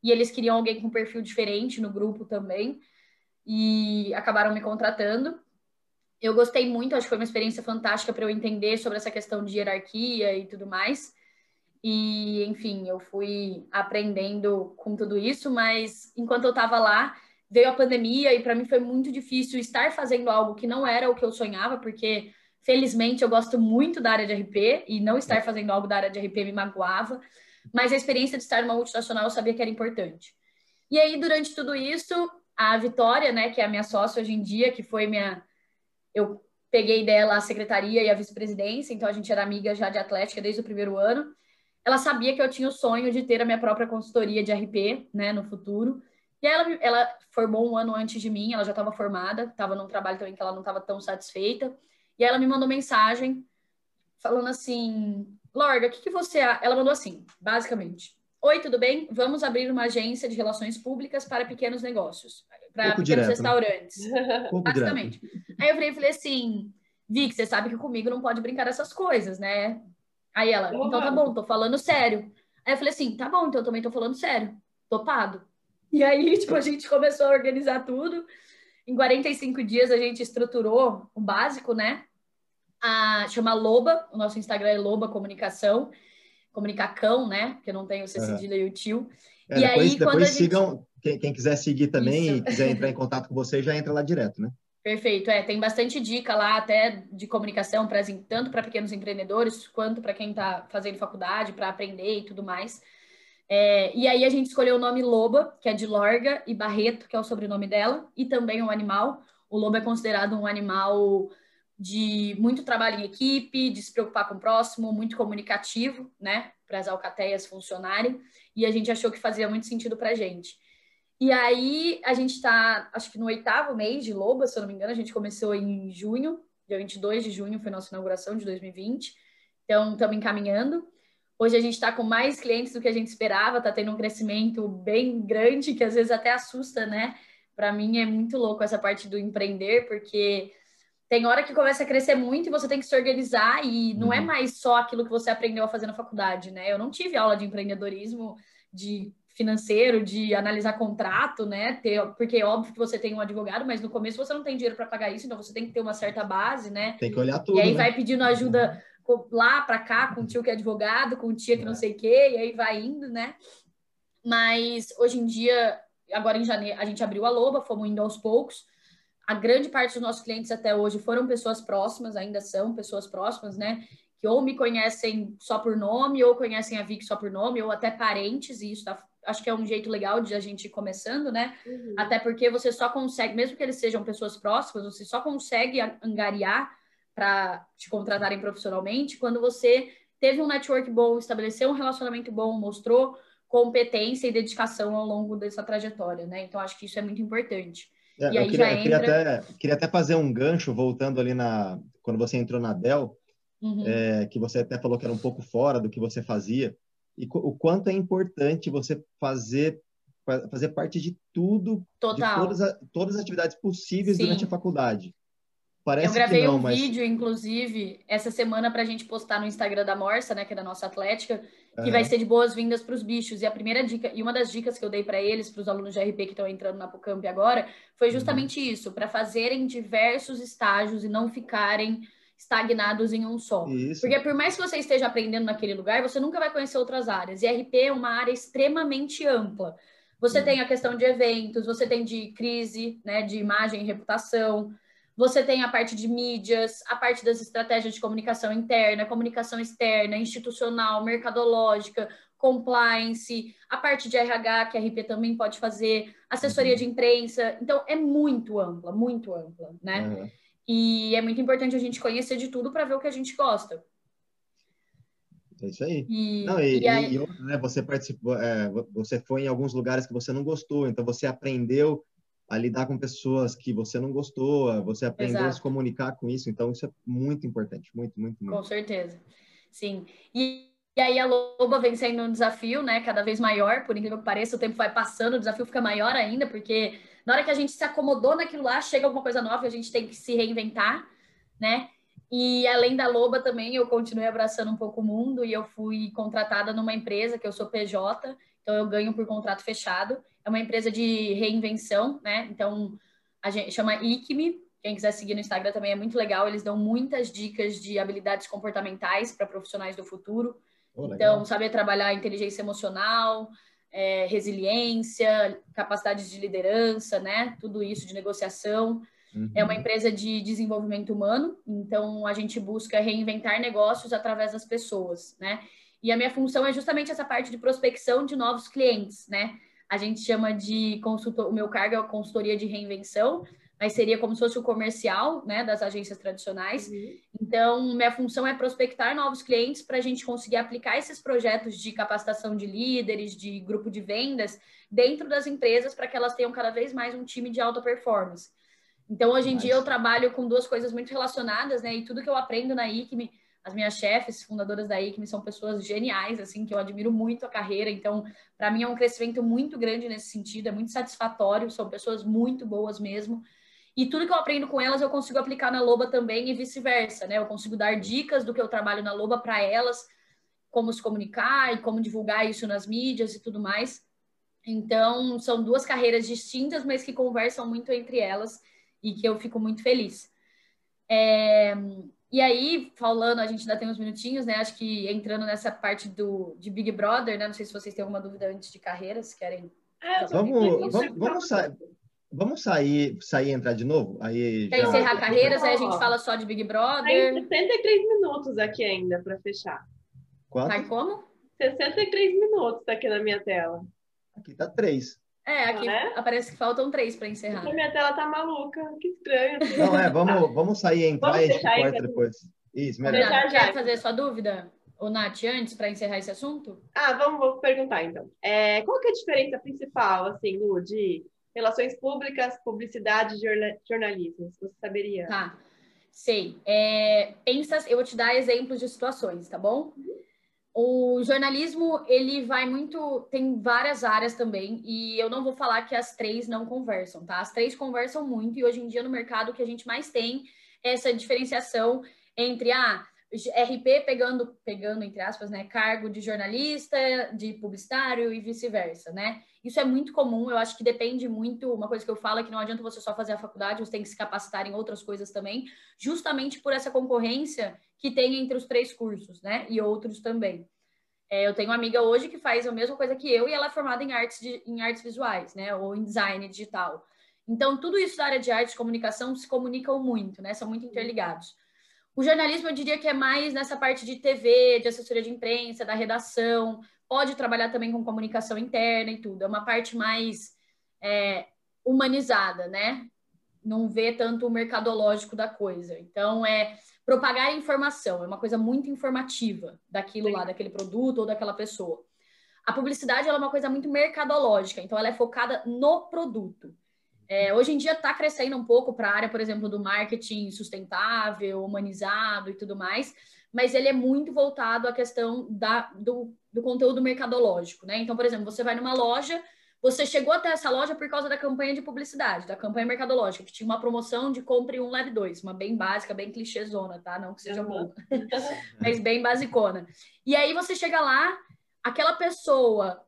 e eles queriam alguém com um perfil diferente no grupo também, e acabaram me contratando. Eu gostei muito, acho que foi uma experiência fantástica para eu entender sobre essa questão de hierarquia e tudo mais. E, enfim, eu fui aprendendo com tudo isso, mas enquanto eu estava lá, veio a pandemia e para mim foi muito difícil estar fazendo algo que não era o que eu sonhava, porque Felizmente, eu gosto muito da área de RP e não estar fazendo algo da área de RP me magoava, mas a experiência de estar numa multinacional eu sabia que era importante. E aí, durante tudo isso, a Vitória, né, que é a minha sócia hoje em dia, que foi minha. Eu peguei dela a secretaria e a vice-presidência, então a gente era amiga já de Atlética desde o primeiro ano. Ela sabia que eu tinha o sonho de ter a minha própria consultoria de RP, né, no futuro. E ela, ela formou um ano antes de mim, ela já estava formada, estava num trabalho também que ela não estava tão satisfeita. E ela me mandou mensagem falando assim: Lorga, o que, que você. Ela mandou assim, basicamente: Oi, tudo bem? Vamos abrir uma agência de relações públicas para pequenos negócios, para pequenos direto, né? restaurantes. Né? basicamente. Aí eu falei assim: Vic, você sabe que comigo não pode brincar essas coisas, né? Aí ela, então tá bom, tô falando sério. Aí eu falei assim: tá bom, então eu também tô falando sério. Topado. E aí, tipo, a gente começou a organizar tudo. Em 45 dias a gente estruturou o básico, né? A, chama Loba, o nosso Instagram é Loba Comunicação, Comunicacão, né? Porque não tem o C cedilha é. e o tio. É, e depois, aí, depois quando a sigam, gente... quem, quem, quiser seguir também Isso. e quiser entrar em contato com você, já entra lá direto, né? Perfeito, é, tem bastante dica lá até de comunicação, pra, tanto para pequenos empreendedores quanto para quem está fazendo faculdade, para aprender e tudo mais. É, e aí a gente escolheu o nome Loba, que é de Lorga, e Barreto, que é o sobrenome dela, e também um animal. O lobo é considerado um animal de muito trabalho em equipe, de se preocupar com o próximo, muito comunicativo, né, para as alcateias funcionarem, e a gente achou que fazia muito sentido para a gente. E aí a gente está, acho que no oitavo mês de Loba, se eu não me engano, a gente começou em junho, dia 22 de junho foi nossa inauguração de 2020, então estamos encaminhando. Hoje a gente está com mais clientes do que a gente esperava, está tendo um crescimento bem grande, que às vezes até assusta, né? Para mim é muito louco essa parte do empreender, porque tem hora que começa a crescer muito e você tem que se organizar e não é uhum. é mais só aquilo que você aprendeu a fazer na faculdade, né? Eu não tive aula de empreendedorismo, de financeiro, de analisar contrato, né? Ter, porque é óbvio que você tem um advogado, mas no começo você não tem dinheiro para pagar isso, então você tem que ter uma certa base, né? Tem que olhar tudo. E aí né? vai pedindo ajuda lá para cá com o tio que é advogado, com o tia que não sei o quê, e aí vai indo, né? Mas hoje em dia, agora em janeiro, a gente abriu a Loba, fomos indo aos poucos. A grande parte dos nossos clientes até hoje foram pessoas próximas, ainda são pessoas próximas, né? Que ou me conhecem só por nome, ou conhecem a Vic só por nome, ou até parentes, e isso tá, acho que é um jeito legal de a gente ir começando, né? Uhum. Até porque você só consegue, mesmo que eles sejam pessoas próximas, você só consegue angariar para te contratarem profissionalmente quando você teve um network bom, estabeleceu um relacionamento bom, mostrou competência e dedicação ao longo dessa trajetória, né? Então acho que isso é muito importante. É, e aí queria, já entra... queria, até, queria até fazer um gancho voltando ali na quando você entrou na Dell, uhum. é, que você até falou que era um pouco fora do que você fazia e o quanto é importante você fazer fazer parte de tudo, Total. de todas, todas as atividades possíveis Sim. durante a faculdade. Parece eu gravei não, um mas... vídeo, inclusive, essa semana para a gente postar no Instagram da Morsa, né, que é da nossa Atlética, que uhum. vai ser de boas-vindas para os bichos. E a primeira dica, e uma das dicas que eu dei para eles, para os alunos de RP que estão entrando na Pucamp agora, foi justamente uhum. isso, para fazerem diversos estágios e não ficarem estagnados em um só. Isso. Porque por mais que você esteja aprendendo naquele lugar, você nunca vai conhecer outras áreas. E RP é uma área extremamente ampla. Você tem a questão de eventos, você tem de crise, né, de imagem e reputação, você tem a parte de mídias, a parte das estratégias de comunicação interna, comunicação externa, institucional, mercadológica, compliance, a parte de RH que a RP também pode fazer, assessoria uhum. de imprensa. Então, é muito ampla, muito ampla, né? Uhum. E é muito importante a gente conhecer de tudo para ver o que a gente gosta. É isso aí. E, não, e, e, aí... e né, você participou, é, você foi em alguns lugares que você não gostou, então você aprendeu a lidar com pessoas que você não gostou, você aprendeu Exato. a se comunicar com isso, então isso é muito importante, muito, muito, muito. Com certeza. Sim. E, e aí a Loba vem sendo um desafio, né, cada vez maior, por incrível que pareça, o tempo vai passando, o desafio fica maior ainda, porque na hora que a gente se acomodou naquilo lá, chega alguma coisa nova e a gente tem que se reinventar, né? E além da Loba também, eu continuei abraçando um pouco o mundo e eu fui contratada numa empresa que eu sou PJ, então eu ganho por contrato fechado. É uma empresa de reinvenção, né? Então a gente chama ICME. Quem quiser seguir no Instagram também é muito legal. Eles dão muitas dicas de habilidades comportamentais para profissionais do futuro. Oh, então, saber trabalhar inteligência emocional, é, resiliência, capacidades de liderança, né? Tudo isso de negociação. Uhum. É uma uhum. empresa de desenvolvimento humano, então a gente busca reinventar negócios através das pessoas, né? E a minha função é justamente essa parte de prospecção de novos clientes, né? A gente chama de consultor, o meu cargo é a consultoria de reinvenção, mas seria como se fosse o comercial, né, das agências tradicionais. Uhum. Então, minha função é prospectar novos clientes para a gente conseguir aplicar esses projetos de capacitação de líderes, de grupo de vendas, dentro das empresas para que elas tenham cada vez mais um time de alta performance. Então, hoje em dia, eu trabalho com duas coisas muito relacionadas, né? E tudo que eu aprendo na ICME, as minhas chefes, fundadoras da ICME, são pessoas geniais, assim, que eu admiro muito a carreira. Então, para mim, é um crescimento muito grande nesse sentido, é muito satisfatório, são pessoas muito boas mesmo. E tudo que eu aprendo com elas, eu consigo aplicar na Loba também e vice-versa, né? Eu consigo dar dicas do que eu trabalho na Loba para elas, como se comunicar e como divulgar isso nas mídias e tudo mais. Então, são duas carreiras distintas, mas que conversam muito entre elas e que eu fico muito feliz. É, e aí, falando, a gente ainda tem uns minutinhos, né? Acho que entrando nessa parte do, de Big Brother, né? Não sei se vocês têm alguma dúvida antes de carreiras, querem. É, vamos, vamos, vamos, sair, vamos sair, sair e entrar de novo? Aí Quer já... encerrar carreiras, aí a gente fala só de Big Brother. Tem 63 minutos aqui ainda para fechar. Quanto? Vai como? 63 minutos tá aqui na minha tela. Aqui tá três. É, aqui é? aparece que faltam três para encerrar. Minha tela tá maluca, que estranho. Não, é, vamos, vamos sair e entrar e a gente corta depois. Isso, melhor. Deixar, quer fazer sua dúvida, o Nath, antes, para encerrar esse assunto? Ah, vamos, vou perguntar então. É, qual que é a diferença principal, assim, Lu, de relações públicas, publicidade e jornalismo? Você saberia? Tá, sei. É, pensa, eu vou te dar exemplos de situações, tá bom? O jornalismo, ele vai muito. Tem várias áreas também, e eu não vou falar que as três não conversam, tá? As três conversam muito, e hoje em dia no mercado o que a gente mais tem é essa diferenciação entre a ah, RP pegando, pegando, entre aspas, né, cargo de jornalista, de publicitário e vice-versa, né? Isso é muito comum, eu acho que depende muito, uma coisa que eu falo é que não adianta você só fazer a faculdade, você tem que se capacitar em outras coisas também, justamente por essa concorrência que tem entre os três cursos, né? E outros também. É, eu tenho uma amiga hoje que faz a mesma coisa que eu e ela é formada em artes, de, em artes visuais, né? Ou em design digital. Então, tudo isso da área de arte e comunicação se comunicam muito, né? São muito interligados. O jornalismo, eu diria que é mais nessa parte de TV, de assessoria de imprensa, da redação, pode trabalhar também com comunicação interna e tudo. É uma parte mais é, humanizada, né? Não vê tanto o mercadológico da coisa. Então, é propagar informação, é uma coisa muito informativa daquilo lá, daquele produto ou daquela pessoa. A publicidade é uma coisa muito mercadológica, então ela é focada no produto. É, hoje em dia está crescendo um pouco para a área, por exemplo, do marketing sustentável, humanizado e tudo mais, mas ele é muito voltado à questão da, do, do conteúdo mercadológico, né? Então, por exemplo, você vai numa loja, você chegou até essa loja por causa da campanha de publicidade, da campanha mercadológica, que tinha uma promoção de compre um, leve dois, uma bem básica, bem clichêzona, tá? Não que seja uhum. boa, mas bem basicona. E aí você chega lá, aquela pessoa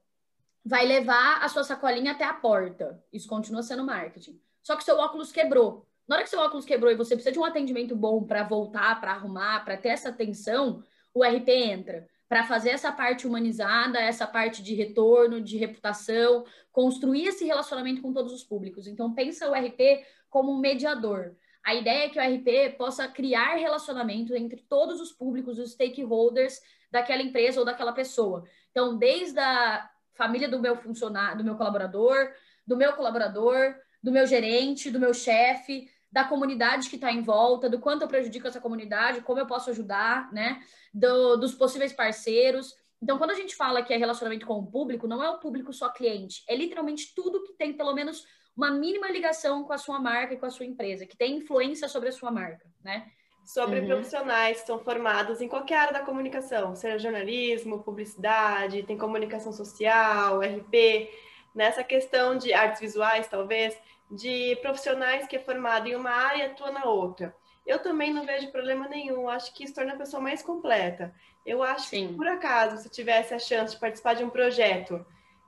vai levar a sua sacolinha até a porta. Isso continua sendo marketing. Só que seu óculos quebrou. Na hora que seu óculos quebrou e você precisa de um atendimento bom para voltar, para arrumar, para ter essa atenção, o RP entra para fazer essa parte humanizada, essa parte de retorno, de reputação, construir esse relacionamento com todos os públicos. Então pensa o RP como um mediador. A ideia é que o RP possa criar relacionamento entre todos os públicos, os stakeholders daquela empresa ou daquela pessoa. Então, desde a família do meu funcionário, do meu colaborador, do meu colaborador, do meu gerente, do meu chefe, da comunidade que está em volta, do quanto eu prejudico essa comunidade, como eu posso ajudar, né? Do, dos possíveis parceiros. Então, quando a gente fala que é relacionamento com o público, não é o público só cliente, é literalmente tudo que tem pelo menos uma mínima ligação com a sua marca e com a sua empresa, que tem influência sobre a sua marca, né? Sobre uhum. profissionais que são formados em qualquer área da comunicação, seja jornalismo, publicidade, tem comunicação social, RP, nessa questão de artes visuais, talvez, de profissionais que é formado em uma área e atua na outra. Eu também não vejo problema nenhum, acho que isso torna a pessoa mais completa. Eu acho Sim. que, por acaso, se tivesse a chance de participar de um projeto,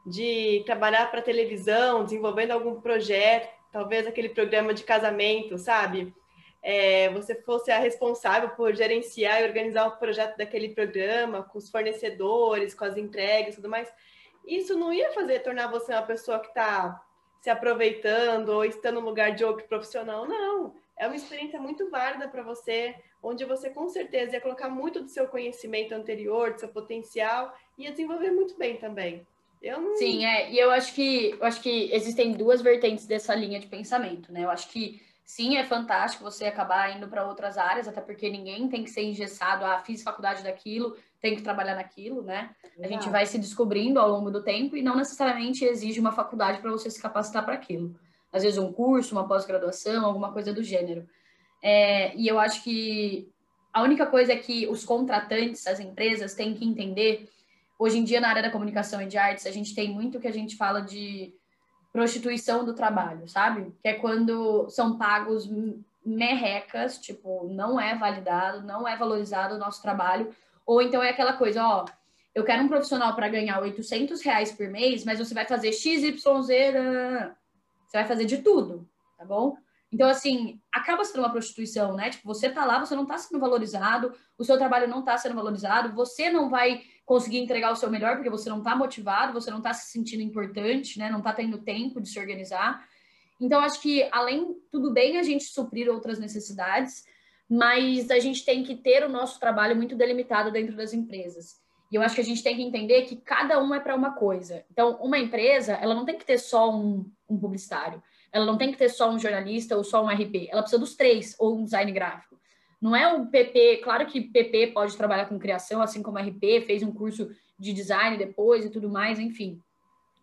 de trabalhar para televisão, desenvolvendo algum projeto, talvez aquele programa de casamento, sabe? É, você fosse a responsável por gerenciar e organizar o projeto daquele programa, com os fornecedores, com as entregas e tudo mais, isso não ia fazer tornar você uma pessoa que está se aproveitando ou estando no lugar de outro profissional, não. É uma experiência muito válida para você, onde você com certeza ia colocar muito do seu conhecimento anterior, do seu potencial, e ia desenvolver muito bem também. Eu não... Sim, é, e eu acho que eu acho que existem duas vertentes dessa linha de pensamento, né? Eu acho que sim, é fantástico você acabar indo para outras áreas, até porque ninguém tem que ser engessado, ah, fiz faculdade daquilo, tem que trabalhar naquilo, né? A gente vai se descobrindo ao longo do tempo e não necessariamente exige uma faculdade para você se capacitar para aquilo. Às vezes um curso, uma pós-graduação, alguma coisa do gênero. É, e eu acho que a única coisa é que os contratantes, as empresas, têm que entender. Hoje em dia, na área da comunicação e de artes, a gente tem muito que a gente fala de prostituição do trabalho, sabe? Que é quando são pagos merrecas, tipo, não é validado, não é valorizado o nosso trabalho ou então é aquela coisa, ó, eu quero um profissional para ganhar 800 reais por mês, mas você vai fazer XYZ, você vai fazer de tudo, tá bom? Então, assim, acaba sendo uma prostituição, né? Tipo, você tá lá, você não tá sendo valorizado, o seu trabalho não tá sendo valorizado, você não vai conseguir entregar o seu melhor porque você não tá motivado, você não tá se sentindo importante, né? Não tá tendo tempo de se organizar. Então, acho que, além, tudo bem a gente suprir outras necessidades, mas a gente tem que ter o nosso trabalho muito delimitado dentro das empresas. E eu acho que a gente tem que entender que cada um é para uma coisa. Então, uma empresa, ela não tem que ter só um, um, publicitário, ela não tem que ter só um jornalista ou só um RP, ela precisa dos três, ou um design gráfico. Não é o PP, claro que PP pode trabalhar com criação, assim como RP, fez um curso de design depois e tudo mais, enfim.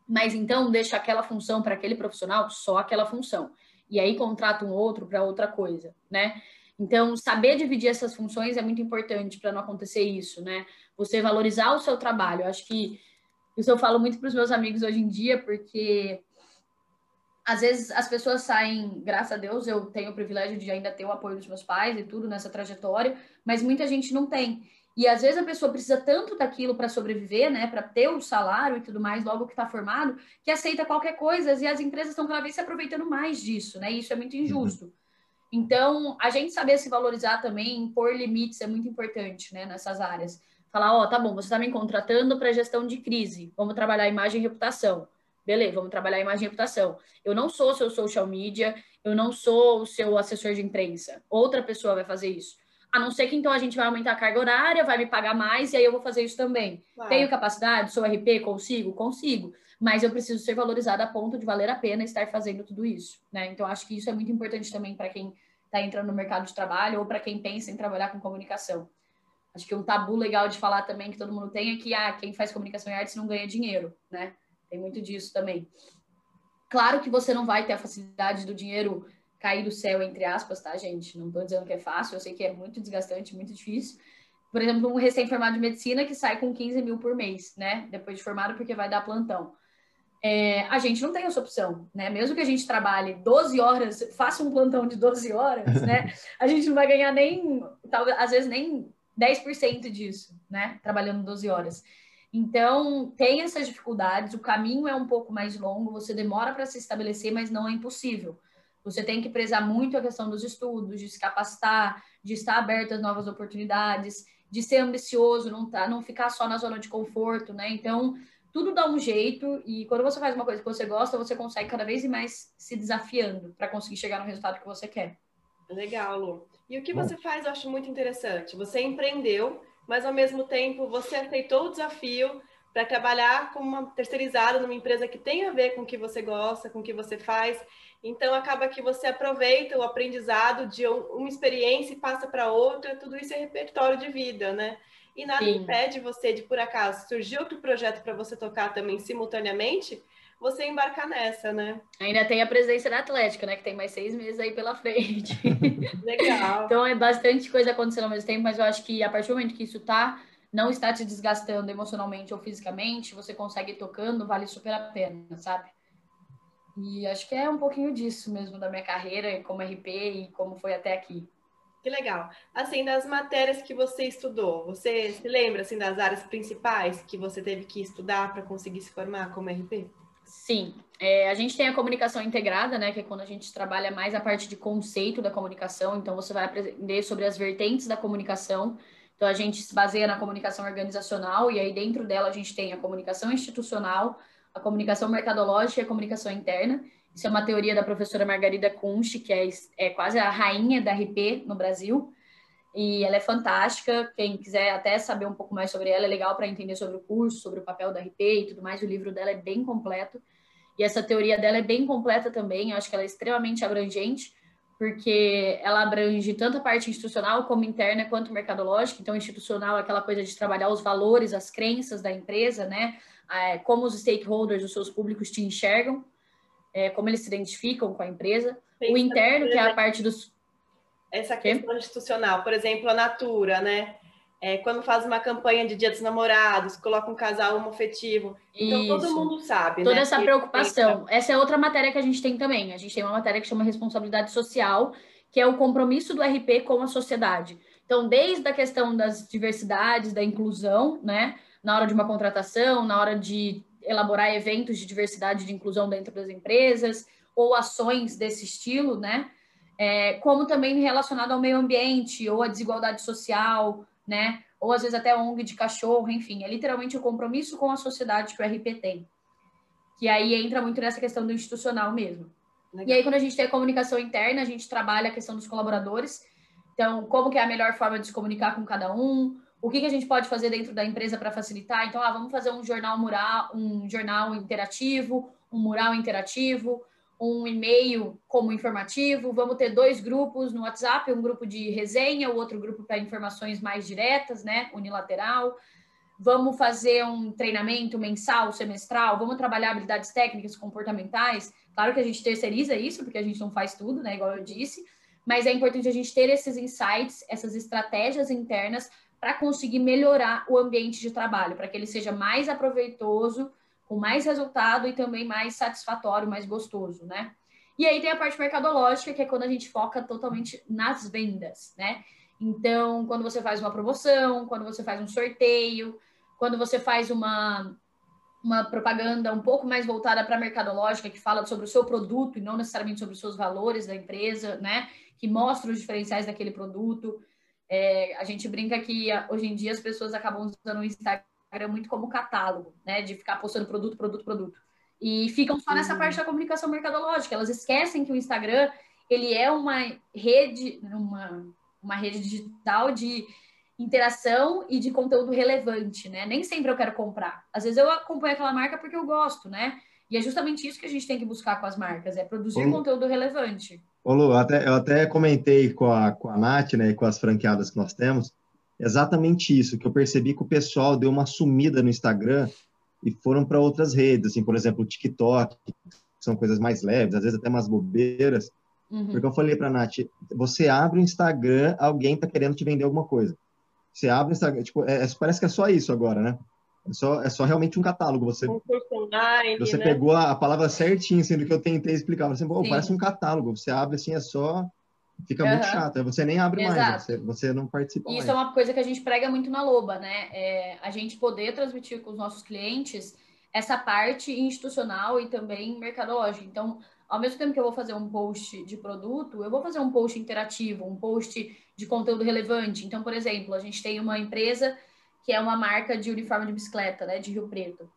Mas então deixa aquela função para aquele profissional, só aquela função. E aí contrata um outro para outra coisa, né? Então, saber dividir essas funções é muito importante para não acontecer isso, né? Você valorizar o seu trabalho. Eu acho que isso eu falo muito para os meus amigos hoje em dia, porque às vezes as pessoas saem, graças a Deus, eu tenho o privilégio de ainda ter o apoio dos meus pais e tudo nessa trajetória, mas muita gente não tem. E às vezes a pessoa precisa tanto daquilo para sobreviver, né, para ter o salário e tudo mais, logo que está formado, que aceita qualquer coisa e as empresas estão cada vez se aproveitando mais disso, né? E isso é muito injusto. Uhum. Então, a gente saber se valorizar também, impor limites é muito importante, né, nessas áreas. Falar, ó, oh, tá bom, você está me contratando para gestão de crise, vamos trabalhar imagem e reputação. Beleza, vamos trabalhar imagem e reputação. Eu não sou seu social media, eu não sou o seu assessor de imprensa. Outra pessoa vai fazer isso. A não ser que então a gente vai aumentar a carga horária, vai me pagar mais e aí eu vou fazer isso também. Claro. Tenho capacidade? Sou RP? Consigo? Consigo. Mas eu preciso ser valorizada a ponto de valer a pena estar fazendo tudo isso. Né? Então, acho que isso é muito importante também para quem está entrando no mercado de trabalho ou para quem pensa em trabalhar com comunicação. Acho que um tabu legal de falar também que todo mundo tem é que ah, quem faz comunicação e artes não ganha dinheiro, né? Tem muito disso também. Claro que você não vai ter a facilidade do dinheiro cair do céu, entre aspas, tá, gente? Não estou dizendo que é fácil, eu sei que é muito desgastante, muito difícil. Por exemplo, um recém-formado de medicina que sai com 15 mil por mês, né? Depois de formado, porque vai dar plantão é, a gente não tem essa opção, né? Mesmo que a gente trabalhe 12 horas, faça um plantão de 12 horas, né? A gente não vai ganhar nem, talvez, às vezes nem 10% disso, né? Trabalhando 12 horas. Então, tem essas dificuldades, o caminho é um pouco mais longo, você demora para se estabelecer, mas não é impossível. Você tem que prezar muito a questão dos estudos, de se capacitar, de estar aberto às novas oportunidades, de ser ambicioso, não, tá, não ficar só na zona de conforto, né? Então, tudo dá um jeito e quando você faz uma coisa que você gosta, você consegue cada vez mais se desafiando para conseguir chegar no resultado que você quer. Legal, Lu. E o que você faz eu acho muito interessante. Você empreendeu, mas ao mesmo tempo você aceitou o desafio para trabalhar como uma terceirizada numa empresa que tem a ver com o que você gosta, com o que você faz. Então, acaba que você aproveita o aprendizado de uma experiência e passa para outra, tudo isso é repertório de vida, né? E nada Sim. impede você de, por acaso, surgir outro projeto para você tocar também simultaneamente, você embarcar nessa, né? Ainda tem a presidência da Atlética, né? Que tem mais seis meses aí pela frente. Legal. então é bastante coisa acontecendo ao mesmo tempo, mas eu acho que a partir do momento que isso tá, não está te desgastando emocionalmente ou fisicamente, você consegue ir tocando, vale super a pena, sabe? E acho que é um pouquinho disso mesmo da minha carreira como RP e como foi até aqui. Que legal. Assim, das matérias que você estudou, você se lembra assim das áreas principais que você teve que estudar para conseguir se formar como RP? Sim, é, a gente tem a comunicação integrada, né, que é quando a gente trabalha mais a parte de conceito da comunicação. Então, você vai aprender sobre as vertentes da comunicação. Então, a gente se baseia na comunicação organizacional e aí dentro dela a gente tem a comunicação institucional, a comunicação mercadológica e a comunicação interna. Isso é uma teoria da professora Margarida Kunsch, que é, é quase a rainha da RP no Brasil. E ela é fantástica. Quem quiser até saber um pouco mais sobre ela, é legal para entender sobre o curso, sobre o papel da RP e tudo mais. O livro dela é bem completo. E essa teoria dela é bem completa também. Eu acho que ela é extremamente abrangente, porque ela abrange tanto a parte institucional como interna quanto mercadológica. Então, institucional é aquela coisa de trabalhar os valores, as crenças da empresa, né? É, como os stakeholders, os seus públicos te enxergam, é, como eles se identificam com a empresa. o interno, que é a parte dos. Essa questão que? institucional, por exemplo, a Natura, né? É, quando faz uma campanha de Dia dos Namorados, coloca um casal homofetivo. Então Isso. todo mundo sabe. Toda né? essa preocupação. Essa é outra matéria que a gente tem também. A gente tem uma matéria que chama responsabilidade social, que é o compromisso do RP com a sociedade. Então, desde a questão das diversidades, da inclusão, né? na hora de uma contratação, na hora de elaborar eventos de diversidade e de inclusão dentro das empresas, ou ações desse estilo, né? É, como também relacionado ao meio ambiente, ou à desigualdade social, né? Ou às vezes até ONG de cachorro, enfim, é literalmente o compromisso com a sociedade que o RP tem. Que aí entra muito nessa questão do institucional mesmo. Legal. E aí, quando a gente tem a comunicação interna, a gente trabalha a questão dos colaboradores. Então, como que é a melhor forma de se comunicar com cada um, o que, que a gente pode fazer dentro da empresa para facilitar? Então, ah, vamos fazer um jornal mural, um jornal interativo, um mural interativo, um e-mail como informativo. Vamos ter dois grupos no WhatsApp, um grupo de resenha, o outro grupo para informações mais diretas, né, unilateral. Vamos fazer um treinamento mensal, semestral. Vamos trabalhar habilidades técnicas, comportamentais. Claro que a gente terceiriza isso, porque a gente não faz tudo, né, igual eu disse. Mas é importante a gente ter esses insights, essas estratégias internas para conseguir melhorar o ambiente de trabalho, para que ele seja mais aproveitoso, com mais resultado e também mais satisfatório, mais gostoso, né? E aí tem a parte mercadológica, que é quando a gente foca totalmente nas vendas, né? Então, quando você faz uma promoção, quando você faz um sorteio, quando você faz uma, uma propaganda um pouco mais voltada para a mercadológica, que fala sobre o seu produto e não necessariamente sobre os seus valores da empresa, né? Que mostra os diferenciais daquele produto. É, a gente brinca que hoje em dia as pessoas acabam usando o Instagram muito como catálogo, né? De ficar postando produto, produto, produto. E ficam só nessa uhum. parte da comunicação mercadológica. Elas esquecem que o Instagram ele é uma rede, uma, uma rede digital de interação e de conteúdo relevante, né? Nem sempre eu quero comprar. Às vezes eu acompanho aquela marca porque eu gosto, né? E é justamente isso que a gente tem que buscar com as marcas, é produzir Como... conteúdo relevante. Ô Lu, eu até, eu até comentei com a, com a Nath, né, e com as franqueadas que nós temos, exatamente isso, que eu percebi que o pessoal deu uma sumida no Instagram e foram para outras redes, assim, por exemplo, o TikTok, que são coisas mais leves, às vezes até umas bobeiras, uhum. porque eu falei para a Nath, você abre o Instagram, alguém está querendo te vender alguma coisa. Você abre o Instagram, tipo, é, é, parece que é só isso agora, né? É só, é só realmente um catálogo. Você, um você né? pegou a, a, palavra certinha, sendo que eu tentei explicar. Você, oh, parece um catálogo. Você abre assim, é só. Fica uhum. muito chato. Você nem abre Exato. mais, você, você não participa Isso mais. é uma coisa que a gente prega muito na Loba, né? É, a gente poder transmitir com os nossos clientes essa parte institucional e também mercadológica. Então, ao mesmo tempo que eu vou fazer um post de produto, eu vou fazer um post interativo, um post de conteúdo relevante. Então, por exemplo, a gente tem uma empresa que é uma marca de uniforme de bicicleta, né, de Rio Preto.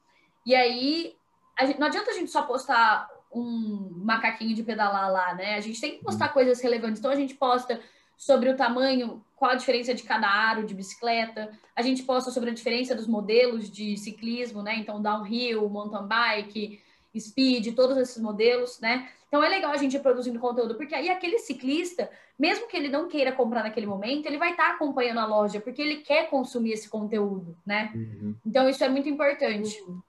E aí, gente, não adianta a gente só postar um macaquinho de pedalar lá, né? A gente tem que postar coisas relevantes. Então, a gente posta sobre o tamanho, qual a diferença de cada aro de bicicleta. A gente posta sobre a diferença dos modelos de ciclismo, né? Então, downhill, mountain bike, speed, todos esses modelos, né? Então é legal a gente ir produzindo conteúdo, porque aí aquele ciclista, mesmo que ele não queira comprar naquele momento, ele vai estar tá acompanhando a loja, porque ele quer consumir esse conteúdo, né? Uhum. Então isso é muito importante. Uhum.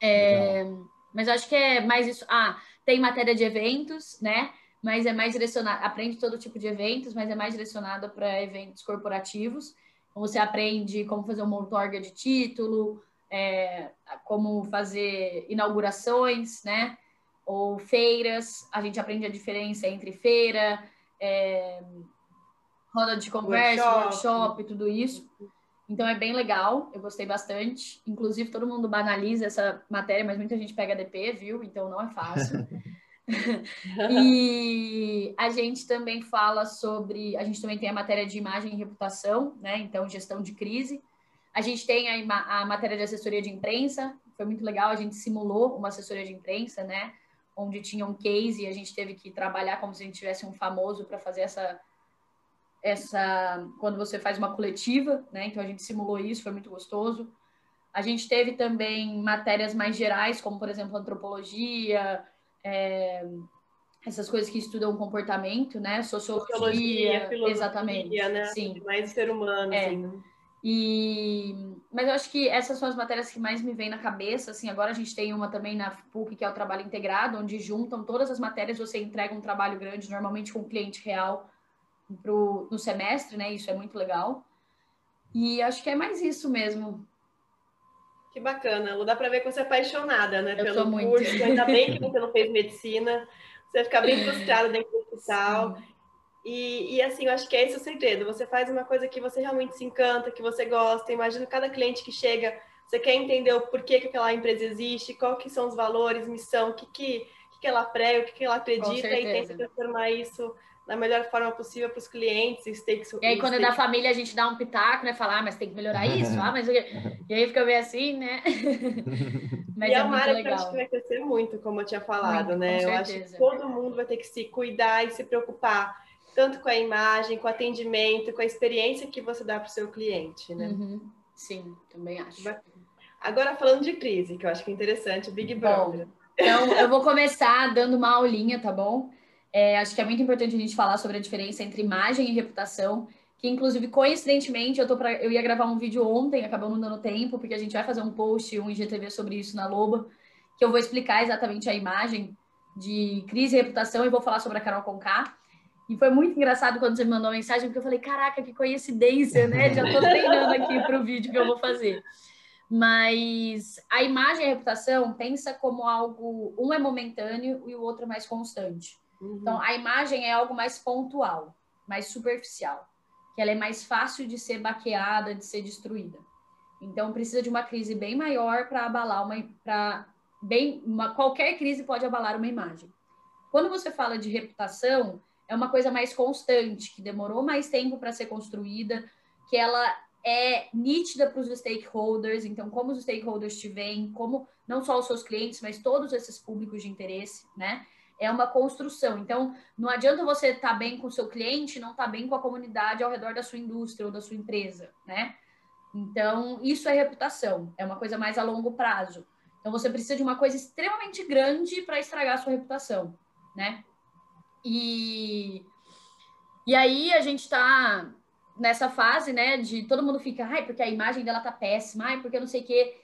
É, mas acho que é mais isso. Ah, tem matéria de eventos, né? Mas é mais direcionado, aprende todo tipo de eventos, mas é mais direcionado para eventos corporativos. Então, você aprende como fazer uma outorga de título, é, como fazer inaugurações, né? Ou feiras. A gente aprende a diferença entre feira, é, roda de conversa, workshop. workshop, tudo isso. Então é bem legal, eu gostei bastante. Inclusive, todo mundo banaliza essa matéria, mas muita gente pega DP, viu? Então não é fácil. e a gente também fala sobre. A gente também tem a matéria de imagem e reputação, né? Então, gestão de crise. A gente tem a, a matéria de assessoria de imprensa, foi muito legal. A gente simulou uma assessoria de imprensa, né? Onde tinha um case e a gente teve que trabalhar como se a gente tivesse um famoso para fazer essa essa quando você faz uma coletiva, né? Então a gente simulou isso, foi muito gostoso. A gente teve também matérias mais gerais, como por exemplo antropologia, é, essas coisas que estudam comportamento, né? Sociologia, Sociologia exatamente, né? Sim. Mais ser humano, é. assim. Né? E mas eu acho que essas são as matérias que mais me vêm na cabeça, assim, agora a gente tem uma também na PUC que é o trabalho integrado, onde juntam todas as matérias, você entrega um trabalho grande, normalmente com um cliente real pro, no semestre, né? Isso é muito legal. E acho que é mais isso mesmo. Que bacana, Lu. Dá para ver que você é apaixonada, né? Eu pelo curso. Muito. Ainda bem que você não fez medicina. Você vai ficar bem frustrada dentro do hospital. E, e, assim, eu acho que é esse o segredo. Você faz uma coisa que você realmente se encanta, que você gosta. Imagina cada cliente que chega, você quer entender o porquê que aquela empresa existe, qual que são os valores, missão, o que, que, que ela prega, o que, que ela acredita e tenta transformar isso da melhor forma possível para os clientes. e aí, quando é da família, a gente dá um pitaco, né? Falar, ah, mas tem que melhorar isso, ah, mas... E aí fica bem assim, né? mas e é, é uma área legal. que eu acho que vai crescer muito, como eu tinha falado, muito, né? Eu acho que todo mundo vai ter que se cuidar e se preocupar, tanto com a imagem, com o atendimento, com a experiência que você dá para o seu cliente, né? Uhum. Sim, também acho. Agora, falando de crise, que eu acho que é interessante, o Big Brother. Bom, então, eu vou começar dando uma aulinha, tá bom? É, acho que é muito importante a gente falar sobre a diferença entre imagem e reputação, que inclusive, coincidentemente, eu, tô pra, eu ia gravar um vídeo ontem, acabou não dando tempo, porque a gente vai fazer um post, um IGTV sobre isso na Loba, que eu vou explicar exatamente a imagem de crise e reputação e vou falar sobre a Carol Conká. E foi muito engraçado quando você me mandou a mensagem, porque eu falei, caraca, que coincidência, né? Já tô treinando aqui para o vídeo que eu vou fazer. Mas a imagem e a reputação pensa como algo, um é momentâneo e o outro é mais constante. Uhum. Então, a imagem é algo mais pontual, mais superficial, que ela é mais fácil de ser baqueada, de ser destruída. Então, precisa de uma crise bem maior para abalar uma, para bem, uma, qualquer crise pode abalar uma imagem. Quando você fala de reputação, é uma coisa mais constante, que demorou mais tempo para ser construída, que ela é nítida para os stakeholders, então como os stakeholders te veem, como não só os seus clientes, mas todos esses públicos de interesse, né? É uma construção. Então, não adianta você estar tá bem com o seu cliente, não estar tá bem com a comunidade ao redor da sua indústria ou da sua empresa, né? Então, isso é reputação, é uma coisa mais a longo prazo. Então, você precisa de uma coisa extremamente grande para estragar a sua reputação, né? E, e aí a gente está nessa fase, né, de todo mundo fica, ai, porque a imagem dela tá péssima, ai, porque não sei o quê.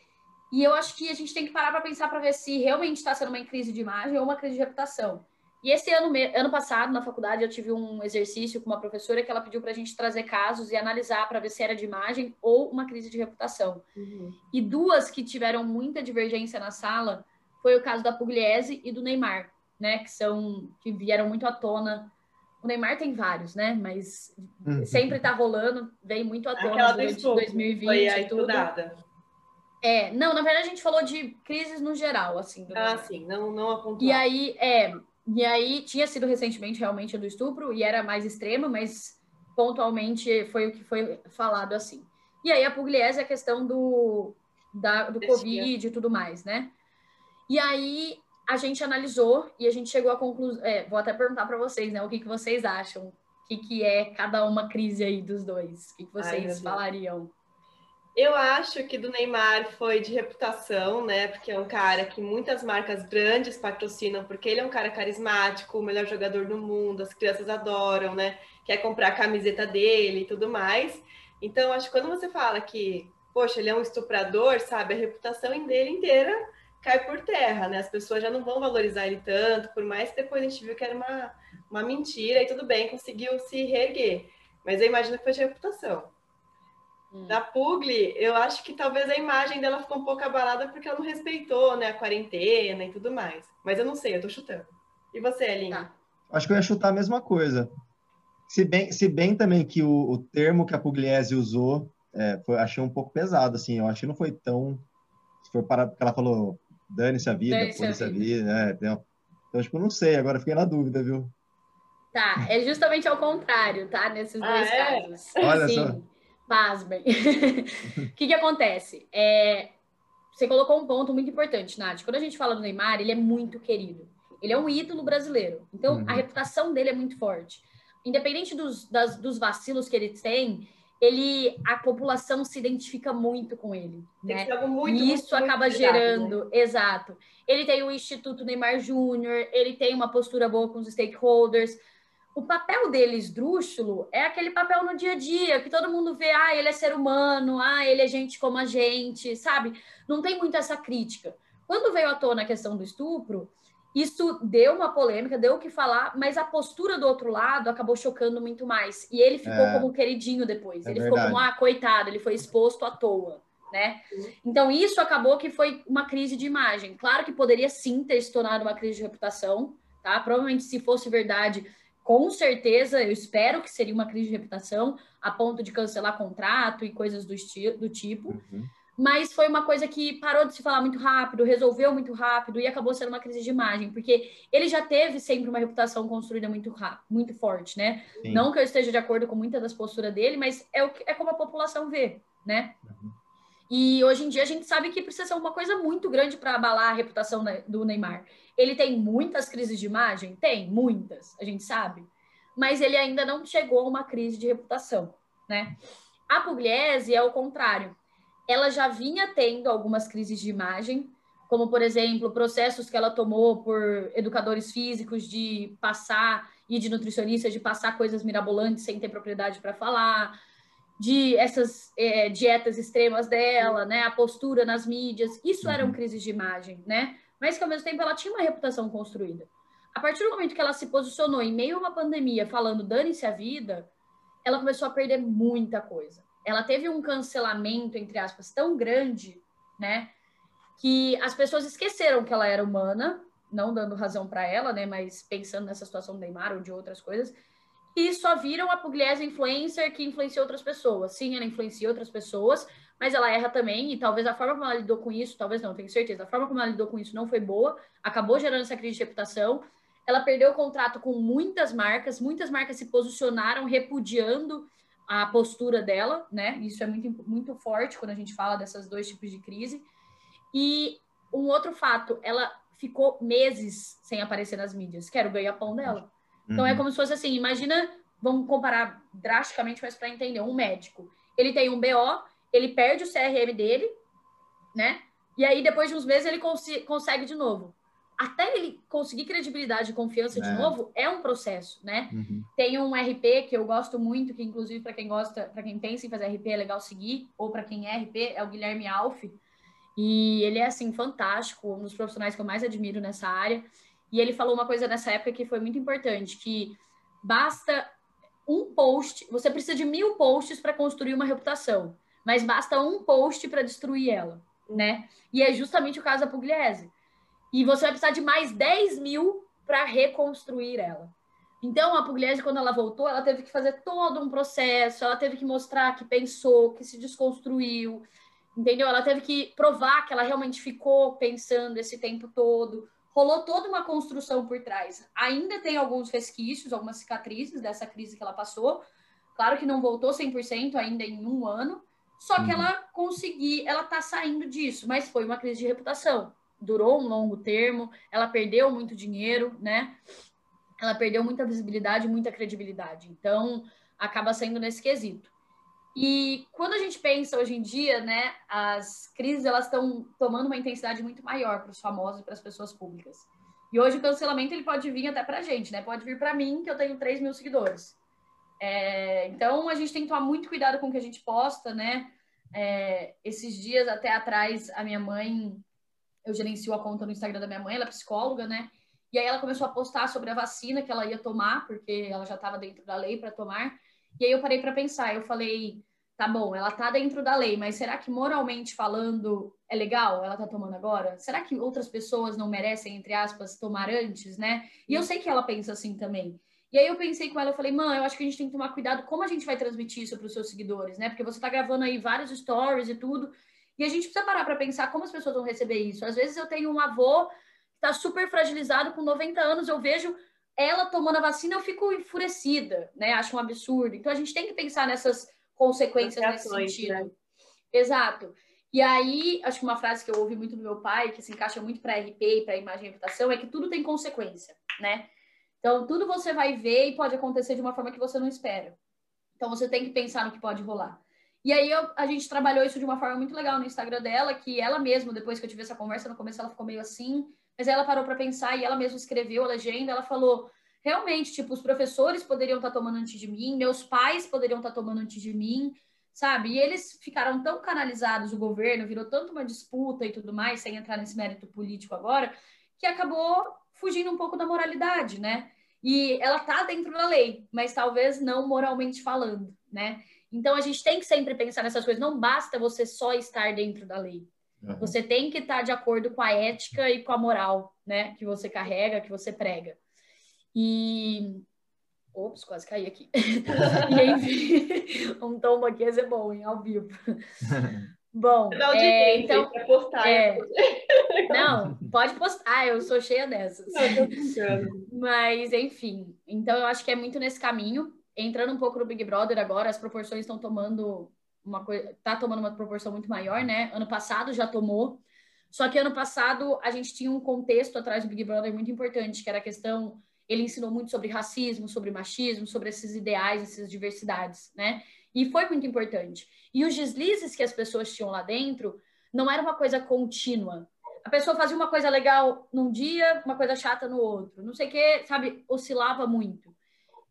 E eu acho que a gente tem que parar para pensar para ver se realmente está sendo uma crise de imagem ou uma crise de reputação. E esse ano, ano passado, na faculdade, eu tive um exercício com uma professora que ela pediu para a gente trazer casos e analisar para ver se era de imagem ou uma crise de reputação. Uhum. E duas que tiveram muita divergência na sala foi o caso da Pugliese e do Neymar, né? Que são que vieram muito à tona. O Neymar tem vários, né? Mas uhum. sempre está rolando, vem muito à tona Aquela durante 2020 foi e tudo. Estudada. É, não, na verdade a gente falou de crises no geral, assim. ah, sim, não, não a E aí, é, e aí tinha sido recentemente realmente do estupro e era mais extrema, mas pontualmente foi o que foi falado assim. E aí a Pugliese é a questão do, da, do Covid e tudo mais, né? E aí a gente analisou e a gente chegou à conclusão. É, vou até perguntar para vocês, né? O que, que vocês acham? O que, que é cada uma crise aí dos dois? O que, que vocês Ai, falariam? Eu acho que do Neymar foi de reputação, né? Porque é um cara que muitas marcas grandes patrocinam, porque ele é um cara carismático, o melhor jogador do mundo, as crianças adoram, né? Quer comprar a camiseta dele e tudo mais. Então, acho que quando você fala que, poxa, ele é um estuprador, sabe? A reputação dele inteira cai por terra, né? As pessoas já não vão valorizar ele tanto, por mais que depois a gente viu que era uma, uma mentira e tudo bem, conseguiu se reerguer. Mas eu imagino que foi de reputação. Hum. Da Pugli, eu acho que talvez a imagem dela ficou um pouco abalada porque ela não respeitou né, a quarentena e tudo mais. Mas eu não sei, eu tô chutando. E você, Aline? Tá. Acho que eu ia chutar a mesma coisa. Se bem, se bem também que o, o termo que a Pugliese usou, é, foi, achei um pouco pesado, assim. Eu acho que não foi tão... Se for para porque ela falou, dane-se a vida, dane-se a vida. vida né? Então, então, tipo, não sei, agora fiquei na dúvida, viu? Tá, é justamente ao contrário, tá? Nesses ah, dois é? casos. Olha Sim. só. Pasmem. O que, que acontece? É, você colocou um ponto muito importante, Nath. Quando a gente fala do Neymar, ele é muito querido. Ele é um ídolo brasileiro. Então, uhum. a reputação dele é muito forte. Independente dos, das, dos vacilos que ele tem, ele, a população se identifica muito com ele. Né? Muito, e isso muito, acaba muito gerando, né? exato. Ele tem o Instituto Neymar Júnior, ele tem uma postura boa com os stakeholders o papel dele esdrúxulo é aquele papel no dia a dia, que todo mundo vê, ah, ele é ser humano, ah, ele é gente como a gente, sabe? Não tem muito essa crítica. Quando veio à tona a questão do estupro, isso deu uma polêmica, deu o que falar, mas a postura do outro lado acabou chocando muito mais. E ele ficou é, como queridinho depois. É ele verdade. ficou como, ah, coitado, ele foi exposto à toa, né? Então, isso acabou que foi uma crise de imagem. Claro que poderia sim ter se tornado uma crise de reputação, tá? Provavelmente, se fosse verdade, com certeza, eu espero que seria uma crise de reputação, a ponto de cancelar contrato e coisas do, do tipo. Uhum. Mas foi uma coisa que parou de se falar muito rápido, resolveu muito rápido e acabou sendo uma crise de imagem, porque ele já teve sempre uma reputação construída muito rápido, muito forte, né? Sim. Não que eu esteja de acordo com muitas das posturas dele, mas é, o, é como a população vê, né? Uhum. E hoje em dia a gente sabe que precisa ser uma coisa muito grande para abalar a reputação do Neymar. Ele tem muitas crises de imagem? Tem, muitas, a gente sabe. Mas ele ainda não chegou a uma crise de reputação, né? A Pugliese é o contrário. Ela já vinha tendo algumas crises de imagem, como, por exemplo, processos que ela tomou por educadores físicos de passar, e de nutricionistas, de passar coisas mirabolantes sem ter propriedade para falar, de essas é, dietas extremas dela, né, a postura nas mídias, isso uhum. eram crises de imagem, né? Mas que ao mesmo tempo ela tinha uma reputação construída. A partir do momento que ela se posicionou em meio a uma pandemia falando dane-se a vida, ela começou a perder muita coisa. Ela teve um cancelamento, entre aspas, tão grande, né, que as pessoas esqueceram que ela era humana, não dando razão para ela, né, mas pensando nessa situação do Neymar ou de outras coisas, e só viram a Pugliese influencer que influencia outras pessoas. Sim, ela influencia outras pessoas, mas ela erra também, e talvez a forma como ela lidou com isso, talvez não, tenho certeza, a forma como ela lidou com isso não foi boa, acabou gerando essa crise de reputação. Ela perdeu o contrato com muitas marcas, muitas marcas se posicionaram repudiando a postura dela, né? Isso é muito, muito forte quando a gente fala dessas dois tipos de crise. E um outro fato, ela ficou meses sem aparecer nas mídias, que era o ganha-pão dela. Então é uhum. é como se fosse assim, imagina, vamos comparar drasticamente, mas para entender, um médico. Ele tem um BO, ele perde o CRM dele, né? E aí depois de uns meses ele cons consegue de novo. Até ele conseguir credibilidade e confiança é. de novo é um processo, né? Uhum. Tem um RP que eu gosto muito, que inclusive para quem gosta, para quem pensa em fazer RP é legal seguir, ou para quem é RP, é o Guilherme Alf. E ele é assim fantástico, um dos profissionais que eu mais admiro nessa área. E ele falou uma coisa nessa época que foi muito importante, que basta um post, você precisa de mil posts para construir uma reputação, mas basta um post para destruir ela, né? E é justamente o caso da Pugliese. E você vai precisar de mais 10 mil para reconstruir ela. Então, a Pugliese, quando ela voltou, ela teve que fazer todo um processo, ela teve que mostrar que pensou, que se desconstruiu, entendeu? Ela teve que provar que ela realmente ficou pensando esse tempo todo, rolou toda uma construção por trás. Ainda tem alguns resquícios, algumas cicatrizes dessa crise que ela passou. Claro que não voltou 100% ainda em um ano, só que uhum. ela conseguiu, ela tá saindo disso, mas foi uma crise de reputação. Durou um longo termo, ela perdeu muito dinheiro, né? Ela perdeu muita visibilidade, muita credibilidade. Então, acaba sendo nesse quesito. E quando a gente pensa hoje em dia, né, as crises elas estão tomando uma intensidade muito maior para os famosos e para as pessoas públicas. E hoje o cancelamento ele pode vir até para a gente, né? Pode vir para mim, que eu tenho 3 mil seguidores. É, então a gente tem que tomar muito cuidado com o que a gente posta, né? É, esses dias até atrás, a minha mãe, eu gerencio a conta no Instagram da minha mãe, ela é psicóloga, né? E aí ela começou a postar sobre a vacina que ela ia tomar, porque ela já estava dentro da lei para tomar. E aí eu parei para pensar, eu falei, tá bom, ela tá dentro da lei, mas será que moralmente falando é legal ela tá tomando agora? Será que outras pessoas não merecem, entre aspas, tomar antes, né? E eu sei que ela pensa assim também. E aí eu pensei com ela, eu falei, mãe, eu acho que a gente tem que tomar cuidado como a gente vai transmitir isso para os seus seguidores, né? Porque você tá gravando aí vários stories e tudo, e a gente precisa parar para pensar como as pessoas vão receber isso. Às vezes eu tenho um avô que tá super fragilizado com 90 anos, eu vejo ela tomando a vacina, eu fico enfurecida, né? Acho um absurdo. Então a gente tem que pensar nessas consequências nesse sentido. Né? Exato. E aí, acho que uma frase que eu ouvi muito do meu pai, que se encaixa muito para RP e para imagem e reputação, é que tudo tem consequência, né? Então, tudo você vai ver e pode acontecer de uma forma que você não espera. Então, você tem que pensar no que pode rolar. E aí, eu, a gente trabalhou isso de uma forma muito legal no Instagram dela, que ela mesma, depois que eu tive essa conversa, no começo ela ficou meio assim, mas ela parou para pensar e ela mesma escreveu a legenda, ela falou, realmente, tipo, os professores poderiam estar tá tomando antes de mim, meus pais poderiam estar tá tomando antes de mim, sabe? E eles ficaram tão canalizados, o governo virou tanto uma disputa e tudo mais, sem entrar nesse mérito político agora, que acabou fugindo um pouco da moralidade, né? E ela tá dentro da lei, mas talvez não moralmente falando, né? Então a gente tem que sempre pensar nessas coisas. Não basta você só estar dentro da lei. Uhum. Você tem que estar de acordo com a ética e com a moral, né? Que você carrega, que você prega. E. Ops, quase caí aqui. e enfim, um tombo aqui é bom, hein? Ao vivo. Bom, é, então, postar, é, não, pode postar, eu sou cheia dessas. Mas, enfim, então eu acho que é muito nesse caminho. Entrando um pouco no Big Brother agora, as proporções estão tomando uma coisa, tá tomando uma proporção muito maior, né? Ano passado já tomou. Só que ano passado a gente tinha um contexto atrás do Big Brother muito importante, que era a questão ele ensinou muito sobre racismo, sobre machismo, sobre esses ideais, essas diversidades, né? E foi muito importante. E os deslizes que as pessoas tinham lá dentro não era uma coisa contínua. A pessoa fazia uma coisa legal num dia, uma coisa chata no outro. Não sei o que, sabe, oscilava muito.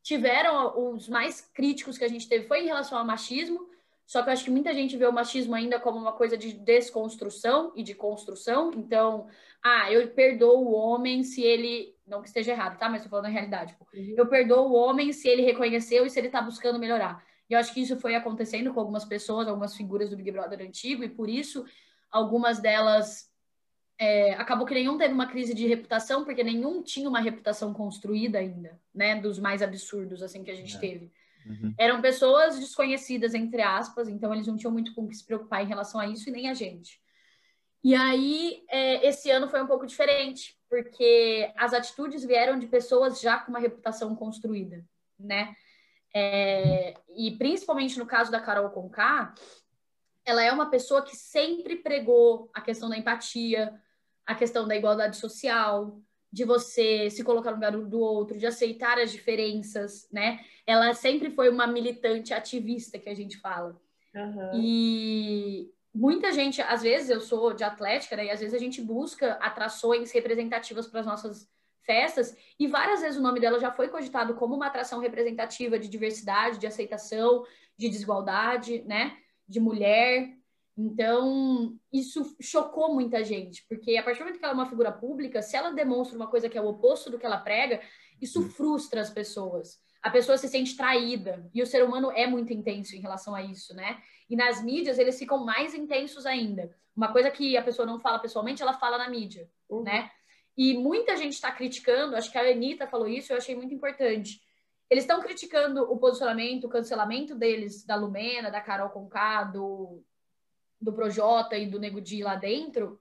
Tiveram os mais críticos que a gente teve foi em relação ao machismo, só que eu acho que muita gente vê o machismo ainda como uma coisa de desconstrução e de construção. Então, ah, eu perdoo o homem se ele. Não que esteja errado, tá? Mas tô falando a realidade. Tipo. Eu perdoo o homem se ele reconheceu e se ele tá buscando melhorar. E eu acho que isso foi acontecendo com algumas pessoas, algumas figuras do Big Brother antigo, e por isso algumas delas. É, acabou que nenhum teve uma crise de reputação, porque nenhum tinha uma reputação construída ainda, né? Dos mais absurdos, assim, que a gente é. teve. Uhum. Eram pessoas desconhecidas, entre aspas, então eles não tinham muito com que se preocupar em relação a isso e nem a gente. E aí, é, esse ano foi um pouco diferente, porque as atitudes vieram de pessoas já com uma reputação construída, né? É, e principalmente no caso da Carol Conká, ela é uma pessoa que sempre pregou a questão da empatia, a questão da igualdade social, de você se colocar no lugar do outro, de aceitar as diferenças, né? Ela sempre foi uma militante ativista, que a gente fala. Uhum. E muita gente, às vezes eu sou de atlética, né? E às vezes a gente busca atrações representativas para as nossas festas, e várias vezes o nome dela já foi cogitado como uma atração representativa de diversidade, de aceitação, de desigualdade, né? De mulher, então, isso chocou muita gente, porque a partir do momento que ela é uma figura pública, se ela demonstra uma coisa que é o oposto do que ela prega, isso frustra as pessoas. A pessoa se sente traída, e o ser humano é muito intenso em relação a isso, né? E nas mídias eles ficam mais intensos ainda. Uma coisa que a pessoa não fala pessoalmente, ela fala na mídia, uhum. né? E muita gente está criticando, acho que a Anitta falou isso, eu achei muito importante. Eles estão criticando o posicionamento, o cancelamento deles, da Lumena, da Carol Conká, do, do Projota e do Nego Di lá dentro.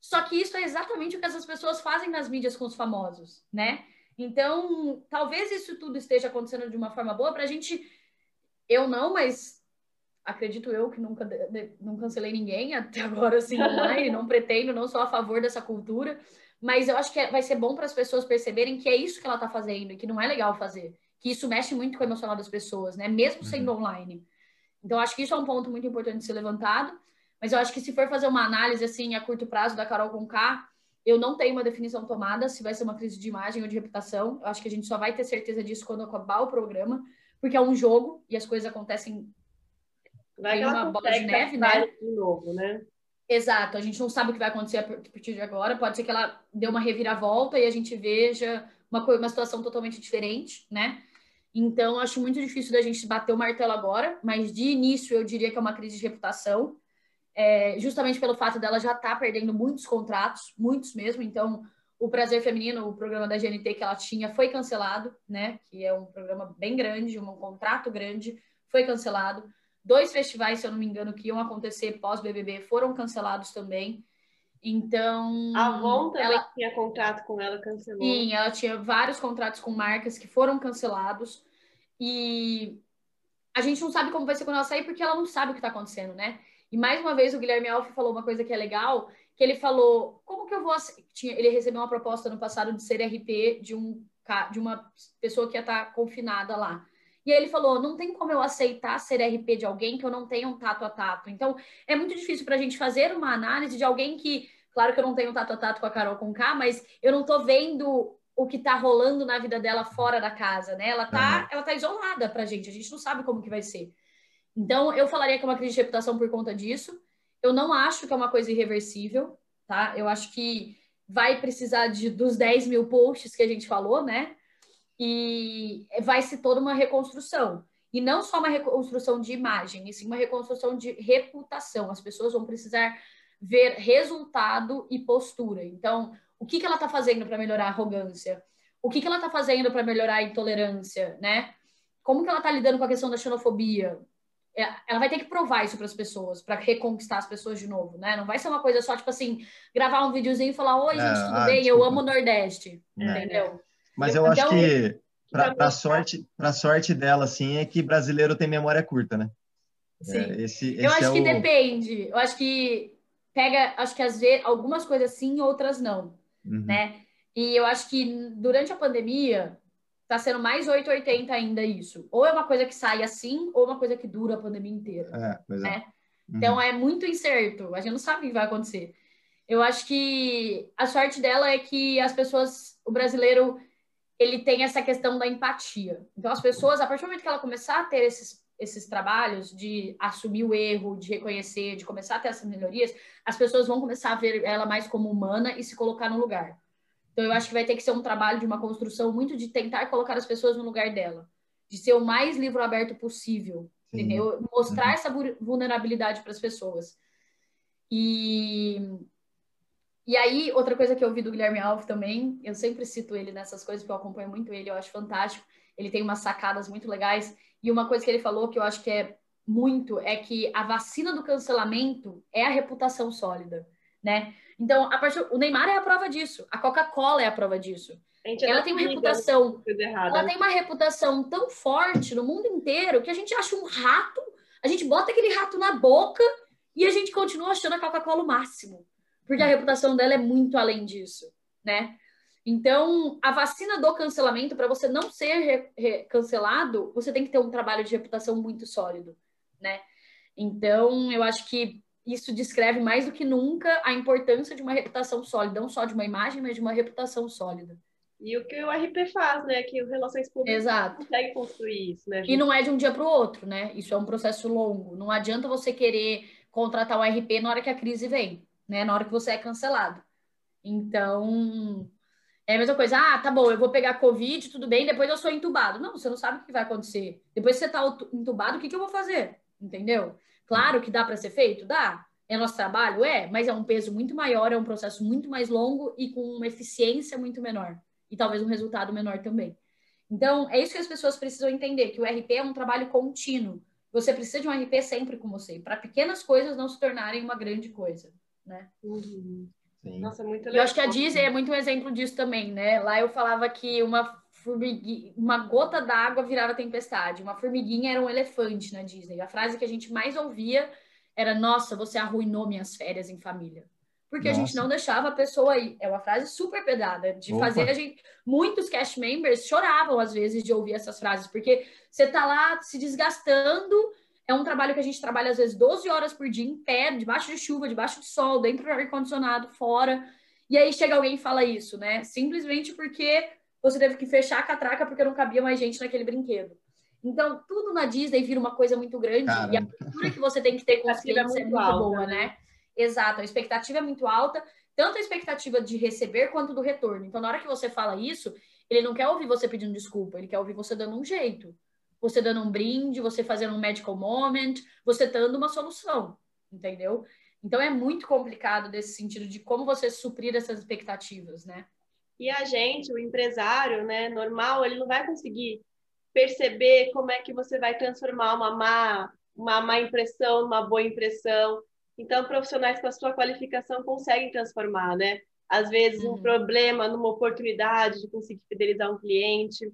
Só que isso é exatamente o que essas pessoas fazem nas mídias com os famosos, né? Então, talvez isso tudo esteja acontecendo de uma forma boa para a gente. Eu não, mas acredito eu que nunca não cancelei ninguém até agora assim online, não pretendo, não sou a favor dessa cultura, mas eu acho que é, vai ser bom para as pessoas perceberem que é isso que ela está fazendo e que não é legal fazer, que isso mexe muito com o emocional das pessoas, né? Mesmo sendo uhum. online. Então, acho que isso é um ponto muito importante de ser levantado. Mas eu acho que se for fazer uma análise assim a curto prazo da Carol Conká, eu não tenho uma definição tomada se vai ser uma crise de imagem ou de reputação. Eu acho que a gente só vai ter certeza disso quando acabar o programa, porque é um jogo e as coisas acontecem vai uma bola de neve, né? De novo, né? Exato, a gente não sabe o que vai acontecer a partir de agora. Pode ser que ela dê uma reviravolta e a gente veja uma, uma situação totalmente diferente, né? Então, acho muito difícil da gente bater o martelo agora, mas de início eu diria que é uma crise de reputação, é, justamente pelo fato dela já estar tá perdendo muitos contratos, muitos mesmo. Então, o Prazer Feminino, o programa da GNT que ela tinha, foi cancelado, né? Que é um programa bem grande, um contrato grande, foi cancelado. Dois festivais, se eu não me engano, que iam acontecer pós-BBB foram cancelados também. Então. A Avon também ela tinha contrato com ela, cancelou. Sim, ela tinha vários contratos com marcas que foram cancelados. E a gente não sabe como vai ser quando ela sair, porque ela não sabe o que está acontecendo, né? E mais uma vez o Guilherme Alfa falou uma coisa que é legal, que ele falou: como que eu vou. Tinha, ele recebeu uma proposta no passado de ser RP de, um, de uma pessoa que ia estar tá confinada lá. E aí ele falou: não tem como eu aceitar ser RP de alguém que eu não tenha um tato a tato. Então, é muito difícil para a gente fazer uma análise de alguém que, claro que eu não tenho um tato a tato com a Carol com K, mas eu não estou vendo o que está rolando na vida dela fora da casa, né? Ela tá, uhum. ela tá isolada pra gente, a gente não sabe como que vai ser. Então, eu falaria que é uma crise de reputação por conta disso. Eu não acho que é uma coisa irreversível, tá? Eu acho que vai precisar de, dos 10 mil posts que a gente falou, né? E vai ser toda uma reconstrução. E não só uma reconstrução de imagem, e sim uma reconstrução de reputação. As pessoas vão precisar ver resultado e postura. Então, o que, que ela está fazendo para melhorar a arrogância? O que, que ela está fazendo para melhorar a intolerância, né? Como que ela está lidando com a questão da xenofobia? É, ela vai ter que provar isso para as pessoas, para reconquistar as pessoas de novo, né? Não vai ser uma coisa só, tipo assim, gravar um videozinho e falar, oi, gente, é, tudo ah, bem? Desculpa. Eu amo o Nordeste, é. entendeu? Mas eu, eu acho que, para sorte, pra sorte dela, assim, é que brasileiro tem memória curta, né? Sim. É, esse, esse eu acho é que o... depende. Eu acho que pega, acho que às vezes algumas coisas sim, outras não, uhum. né? E eu acho que durante a pandemia tá sendo mais 880 ainda isso. Ou é uma coisa que sai assim, ou uma coisa que dura a pandemia inteira. É, é. Né? Uhum. Então é muito incerto. A gente não sabe o que vai acontecer. Eu acho que a sorte dela é que as pessoas, o brasileiro ele tem essa questão da empatia. Então, as pessoas, a partir do momento que ela começar a ter esses, esses trabalhos de assumir o erro, de reconhecer, de começar a ter essas melhorias, as pessoas vão começar a ver ela mais como humana e se colocar no lugar. Então, eu acho que vai ter que ser um trabalho de uma construção muito de tentar colocar as pessoas no lugar dela, de ser o mais livro aberto possível, Sim. entendeu? Mostrar uhum. essa vulnerabilidade para as pessoas. E e aí, outra coisa que eu ouvi do Guilherme Alves também, eu sempre cito ele nessas coisas, porque eu acompanho muito ele, eu acho fantástico. Ele tem umas sacadas muito legais. E uma coisa que ele falou que eu acho que é muito é que a vacina do cancelamento é a reputação sólida, né? Então, a partir, o Neymar é a prova disso, a Coca-Cola é a prova disso. A ela tem uma reputação, ela tem uma reputação tão forte no mundo inteiro que a gente acha um rato, a gente bota aquele rato na boca e a gente continua achando a Coca-Cola o máximo porque a reputação dela é muito além disso, né? Então, a vacina do cancelamento, para você não ser cancelado, você tem que ter um trabalho de reputação muito sólido, né? Então, eu acho que isso descreve mais do que nunca a importância de uma reputação sólida, não só de uma imagem, mas de uma reputação sólida. E o que o RP faz, né? Que o Relações Públicas Exato. consegue construir isso, né? Gente? E não é de um dia para o outro, né? Isso é um processo longo. Não adianta você querer contratar o RP na hora que a crise vem né? Na hora que você é cancelado. Então, é a mesma coisa. Ah, tá bom, eu vou pegar Covid, tudo bem, depois eu sou entubado. Não, você não sabe o que vai acontecer. Depois que você tá entubado, o que, que eu vou fazer? Entendeu? Claro que dá para ser feito? Dá. É nosso trabalho? É, mas é um peso muito maior, é um processo muito mais longo e com uma eficiência muito menor. E talvez um resultado menor também. Então, é isso que as pessoas precisam entender, que o RP é um trabalho contínuo. Você precisa de um RP sempre com você, para pequenas coisas não se tornarem uma grande coisa né? Uhum. Nossa, muito legal. Eu acho que a Disney é muito um exemplo disso também, né? Lá eu falava que uma formiguinha, uma gota d'água virava tempestade, uma formiguinha era um elefante na Disney. A frase que a gente mais ouvia era: Nossa, você arruinou minhas férias em família. Porque Nossa. a gente não deixava a pessoa ir. É uma frase super pedada, de Opa. fazer a gente. Muitos cast members choravam às vezes de ouvir essas frases, porque você tá lá se desgastando é um trabalho que a gente trabalha às vezes 12 horas por dia em pé, debaixo de chuva, debaixo de sol, dentro do ar-condicionado, fora. E aí chega alguém e fala isso, né? Simplesmente porque você teve que fechar a catraca porque não cabia mais gente naquele brinquedo. Então, tudo na Disney vira uma coisa muito grande Caramba. e a cultura que você tem que ter com os clientes é muito, é muito boa, né? né? Exato, a expectativa é muito alta, tanto a expectativa de receber quanto do retorno. Então, na hora que você fala isso, ele não quer ouvir você pedindo desculpa, ele quer ouvir você dando um jeito você dando um brinde, você fazendo um medical moment, você dando uma solução, entendeu? Então é muito complicado desse sentido de como você suprir essas expectativas, né? E a gente, o empresário, né, normal, ele não vai conseguir perceber como é que você vai transformar uma má, uma má impressão numa boa impressão. Então, profissionais com a sua qualificação conseguem transformar, né? Às vezes, uhum. um problema numa oportunidade de conseguir fidelizar um cliente.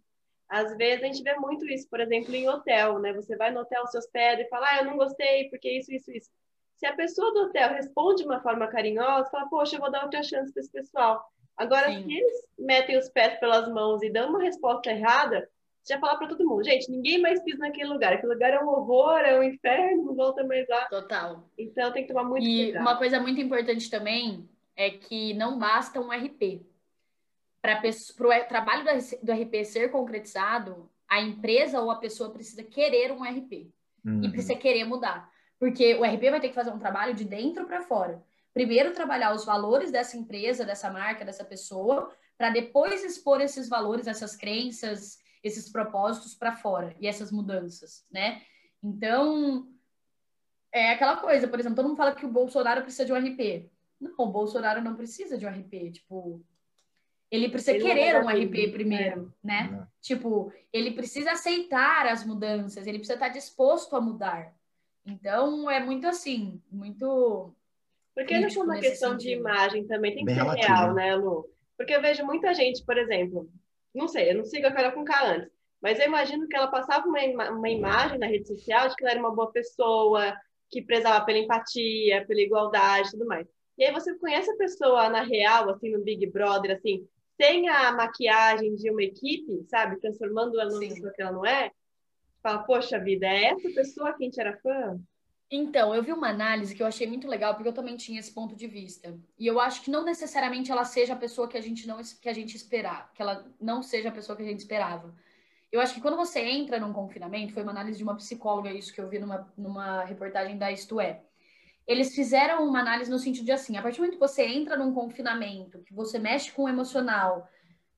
Às vezes a gente vê muito isso, por exemplo, em hotel, né? Você vai no hotel, se hospeda e fala, ah, eu não gostei, porque isso, isso, isso. Se a pessoa do hotel responde de uma forma carinhosa, fala, poxa, eu vou dar outra chance para esse pessoal. Agora, Sim. se eles metem os pés pelas mãos e dão uma resposta errada, você já fala para todo mundo, gente, ninguém mais pisa naquele lugar. Aquele lugar é um horror, é um inferno, não volta mais lá. Total. Então tem que tomar muito e cuidado. E uma coisa muito importante também é que não basta um RP para o trabalho do RP ser concretizado, a empresa ou a pessoa precisa querer um RP uhum. e precisa querer mudar. Porque o RP vai ter que fazer um trabalho de dentro para fora. Primeiro, trabalhar os valores dessa empresa, dessa marca, dessa pessoa, para depois expor esses valores, essas crenças, esses propósitos para fora e essas mudanças, né? Então, é aquela coisa, por exemplo, todo mundo fala que o Bolsonaro precisa de um RP. Não, o Bolsonaro não precisa de um RP. Tipo, ele precisa ele querer um RP primeiro, é. né? É. Tipo, ele precisa aceitar as mudanças, ele precisa estar disposto a mudar. Então, é muito assim, muito. Porque não é uma questão sentido. de imagem também, tem que Bem ser relativo. real, né, Lu? Porque eu vejo muita gente, por exemplo, não sei, eu não sigo a Carol com K antes, mas eu imagino que ela passava uma, uma imagem na rede social de que ela era uma boa pessoa, que prezava pela empatia, pela igualdade e tudo mais. E aí você conhece a pessoa na real, assim, no Big Brother, assim, sem a maquiagem de uma equipe, sabe? Transformando ela numa pessoa que ela não é. Fala, poxa vida, é essa pessoa que a gente era fã? Então, eu vi uma análise que eu achei muito legal, porque eu também tinha esse ponto de vista. E eu acho que não necessariamente ela seja a pessoa que a gente não que a gente esperava, que ela não seja a pessoa que a gente esperava. Eu acho que quando você entra num confinamento, foi uma análise de uma psicóloga isso que eu vi numa, numa reportagem da Isto É eles fizeram uma análise no sentido de assim, a partir do momento que você entra num confinamento, que você mexe com o emocional,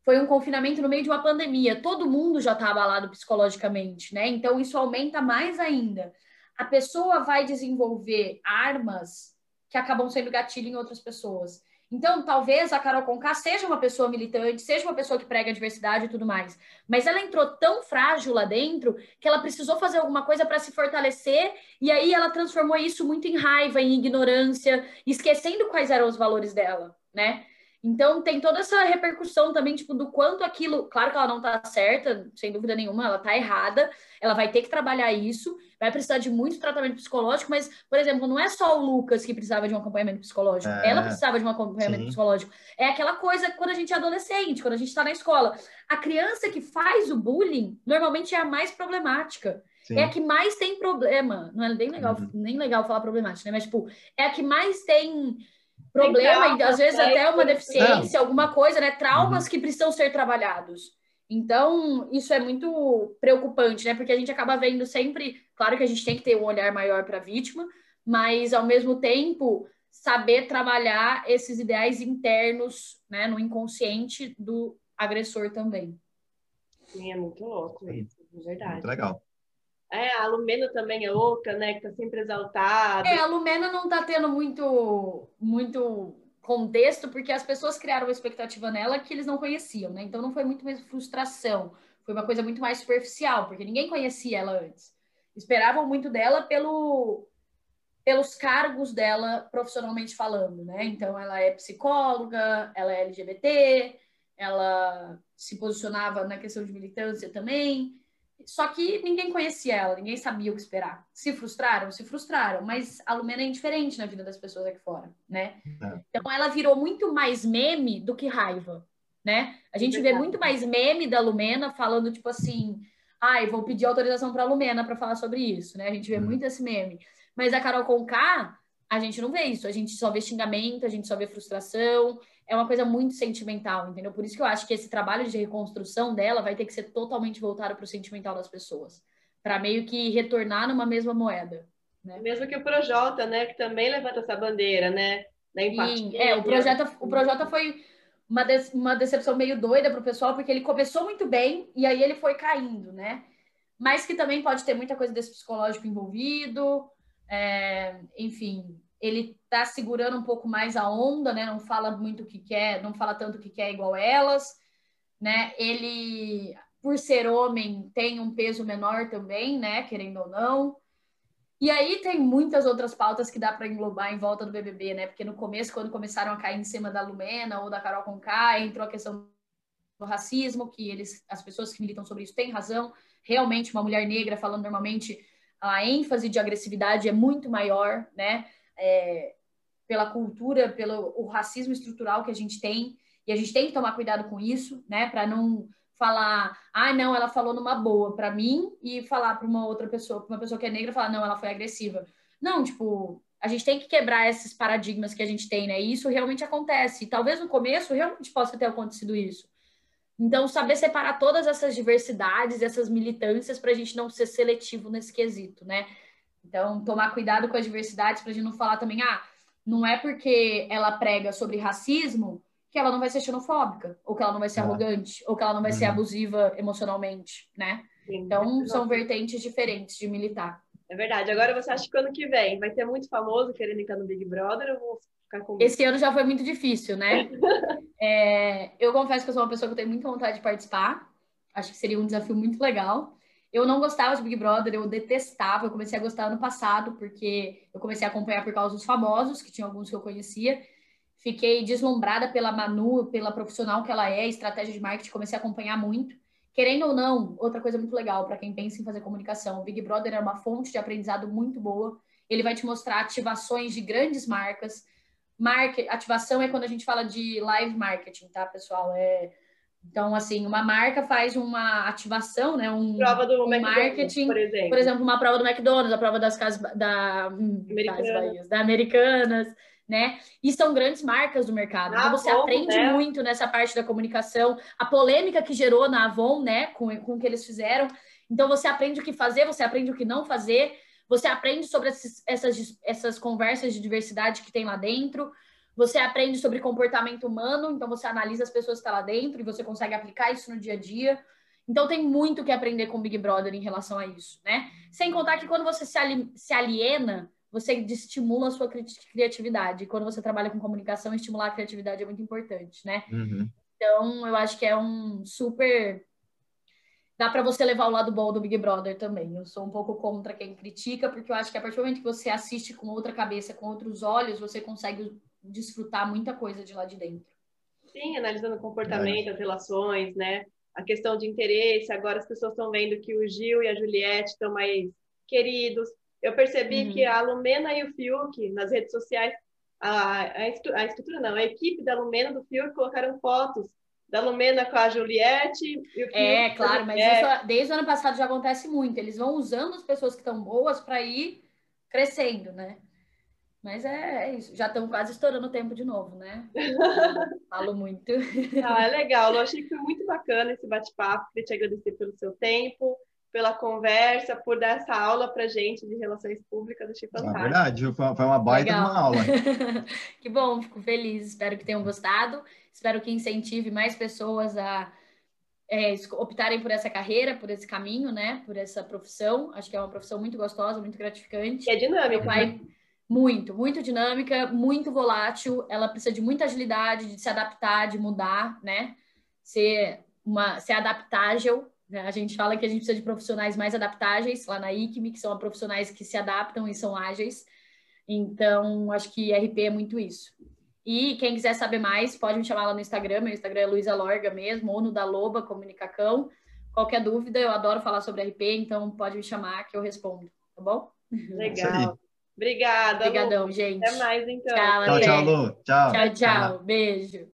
foi um confinamento no meio de uma pandemia, todo mundo já está abalado psicologicamente, né? Então isso aumenta mais ainda. A pessoa vai desenvolver armas que acabam sendo gatilho em outras pessoas. Então, talvez a Carol Conká seja uma pessoa militante, seja uma pessoa que prega a diversidade e tudo mais, mas ela entrou tão frágil lá dentro que ela precisou fazer alguma coisa para se fortalecer e aí ela transformou isso muito em raiva, em ignorância, esquecendo quais eram os valores dela, né? Então tem toda essa repercussão também, tipo, do quanto aquilo, claro que ela não tá certa, sem dúvida nenhuma, ela tá errada, ela vai ter que trabalhar isso, vai precisar de muito tratamento psicológico, mas, por exemplo, não é só o Lucas que precisava de um acompanhamento psicológico, é, ela precisava de um acompanhamento sim. psicológico. É aquela coisa quando a gente é adolescente, quando a gente tá na escola. A criança que faz o bullying normalmente é a mais problemática. Sim. É a que mais tem problema. Não é nem legal, uhum. nem legal falar problemática, né? Mas, tipo, é a que mais tem problema, e às vezes até uma deficiência, não. alguma coisa, né? Traumas uhum. que precisam ser trabalhados. Então, isso é muito preocupante, né? Porque a gente acaba vendo sempre, claro que a gente tem que ter um olhar maior para a vítima, mas ao mesmo tempo saber trabalhar esses ideais internos, né, no inconsciente do agressor também. Sim, é muito louco isso, de verdade. Muito legal. É, a Lumena também é outra, né? Que tá sempre exaltada. É, a Lumena não tá tendo muito, muito contexto, porque as pessoas criaram uma expectativa nela que eles não conheciam, né? Então não foi muito mais frustração, foi uma coisa muito mais superficial, porque ninguém conhecia ela antes. Esperavam muito dela pelo, pelos cargos dela profissionalmente falando, né? Então ela é psicóloga, ela é LGBT, ela se posicionava na questão de militância também. Só que ninguém conhecia ela, ninguém sabia o que esperar. Se frustraram? Se frustraram, mas a Lumena é indiferente na vida das pessoas aqui fora, né? É. Então ela virou muito mais meme do que raiva, né? A gente vê muito mais meme da Lumena falando, tipo assim, ai, vou pedir autorização para a Lumena para falar sobre isso, né? A gente vê uhum. muito esse meme. Mas a Carol Conká, a gente não vê isso, a gente só vê xingamento, a gente só vê frustração, é uma coisa muito sentimental, entendeu? Por isso que eu acho que esse trabalho de reconstrução dela vai ter que ser totalmente voltado para o sentimental das pessoas, para meio que retornar numa mesma moeda. Né? Mesmo que o Projota, né, que também levanta essa bandeira, né, da empatia. Sim, é, o Projota, o Projota foi uma, de, uma decepção meio doida para o pessoal, porque ele começou muito bem e aí ele foi caindo, né? Mas que também pode ter muita coisa desse psicológico envolvido, é, enfim, ele tá segurando um pouco mais a onda, né? Não fala muito o que quer, não fala tanto o que quer igual elas, né? Ele, por ser homem, tem um peso menor também, né? Querendo ou não. E aí tem muitas outras pautas que dá para englobar em volta do BBB, né? Porque no começo, quando começaram a cair em cima da Lumena ou da Carol Conká, entrou a questão do racismo, que eles, as pessoas que militam sobre isso têm razão. Realmente, uma mulher negra falando normalmente, a ênfase de agressividade é muito maior, né? É, pela cultura, pelo o racismo estrutural que a gente tem, e a gente tem que tomar cuidado com isso, né, para não falar, ah, não, ela falou numa boa para mim e falar para uma outra pessoa, para uma pessoa que é negra, falar, não, ela foi agressiva. Não, tipo, a gente tem que quebrar esses paradigmas que a gente tem, né? E isso realmente acontece. E talvez no começo realmente possa ter acontecido isso. Então, saber separar todas essas diversidades, essas militâncias, para a gente não ser seletivo nesse quesito, né? Então, tomar cuidado com as diversidades para a gente não falar também, ah, não é porque ela prega sobre racismo que ela não vai ser xenofóbica, ou que ela não vai ser é. arrogante, ou que ela não vai uhum. ser abusiva emocionalmente, né? Sim, então, são vertentes diferentes de militar. É verdade. Agora, você acha que ano que vem vai ter muito famoso querendo entrar no Big Brother ou vou ficar com... Esse ano já foi muito difícil, né? é, eu confesso que eu sou uma pessoa que tem muita vontade de participar. Acho que seria um desafio muito legal. Eu não gostava de Big Brother, eu detestava. Eu comecei a gostar ano passado, porque eu comecei a acompanhar por causa dos famosos, que tinha alguns que eu conhecia. Fiquei deslumbrada pela Manu, pela profissional que ela é, estratégia de marketing, comecei a acompanhar muito. Querendo ou não, outra coisa muito legal para quem pensa em fazer comunicação, o Big Brother é uma fonte de aprendizado muito boa. Ele vai te mostrar ativações de grandes marcas. Market, ativação é quando a gente fala de live marketing, tá, pessoal? É então, assim, uma marca faz uma ativação, né? Um, prova do um marketing, por exemplo. por exemplo. uma prova do McDonald's, a prova das casas da, hum, das da Americanas, né? E são grandes marcas do mercado. então, você Avon, aprende né? muito nessa parte da comunicação. A polêmica que gerou na Avon, né? Com, com o que eles fizeram. Então, você aprende o que fazer, você aprende o que não fazer. Você aprende sobre esses, essas, essas conversas de diversidade que tem lá dentro. Você aprende sobre comportamento humano, então você analisa as pessoas que estão tá lá dentro e você consegue aplicar isso no dia a dia. Então tem muito que aprender com o Big Brother em relação a isso, né? Sem contar que quando você se, ali, se aliena, você estimula a sua criatividade. E quando você trabalha com comunicação, estimular a criatividade é muito importante, né? Uhum. Então, eu acho que é um super. Dá para você levar o lado bom do Big Brother também. Eu sou um pouco contra quem critica, porque eu acho que a partir do momento que você assiste com outra cabeça, com outros olhos, você consegue desfrutar muita coisa de lá de dentro. Sim, analisando o comportamento, as relações, né? A questão de interesse. Agora as pessoas estão vendo que o Gil e a Juliette estão mais queridos. Eu percebi uhum. que a Lumena e o Fiuk, nas redes sociais, a, a, a estrutura não, a equipe da Lumena do Fiuk colocaram fotos da Lumena com a Juliette e o Fiuk É, claro, mas isso, desde o ano passado já acontece muito. Eles vão usando as pessoas que estão boas para ir crescendo, né? Mas é, é isso. Já estamos quase estourando o tempo de novo, né? Falo muito. Ah, é legal. Eu achei que foi muito bacana esse bate-papo. Queria te agradecer pelo seu tempo, pela conversa, por dar essa aula para gente de relações públicas. Achei é fantástico. É verdade, foi uma baita uma aula. que bom, fico feliz. Espero que tenham gostado. Espero que incentive mais pessoas a é, optarem por essa carreira, por esse caminho, né? Por essa profissão. Acho que é uma profissão muito gostosa, muito gratificante. E é dinâmica. Vai... Né? Muito, muito dinâmica, muito volátil. Ela precisa de muita agilidade, de se adaptar, de mudar, né? Ser, uma, ser adaptável. Né? A gente fala que a gente precisa de profissionais mais adaptáveis lá na ICME, que são profissionais que se adaptam e são ágeis. Então, acho que RP é muito isso. E quem quiser saber mais, pode me chamar lá no Instagram. Meu Instagram é Luísa Lorga mesmo, ou no da Loba Comunicacão. Qualquer dúvida, eu adoro falar sobre RP, então pode me chamar que eu respondo, tá bom? Legal. Obrigada. Obrigadão, gente. Até mais, então. Tchau, tchau, tchau, Lu. Tchau, tchau. tchau. Beijo.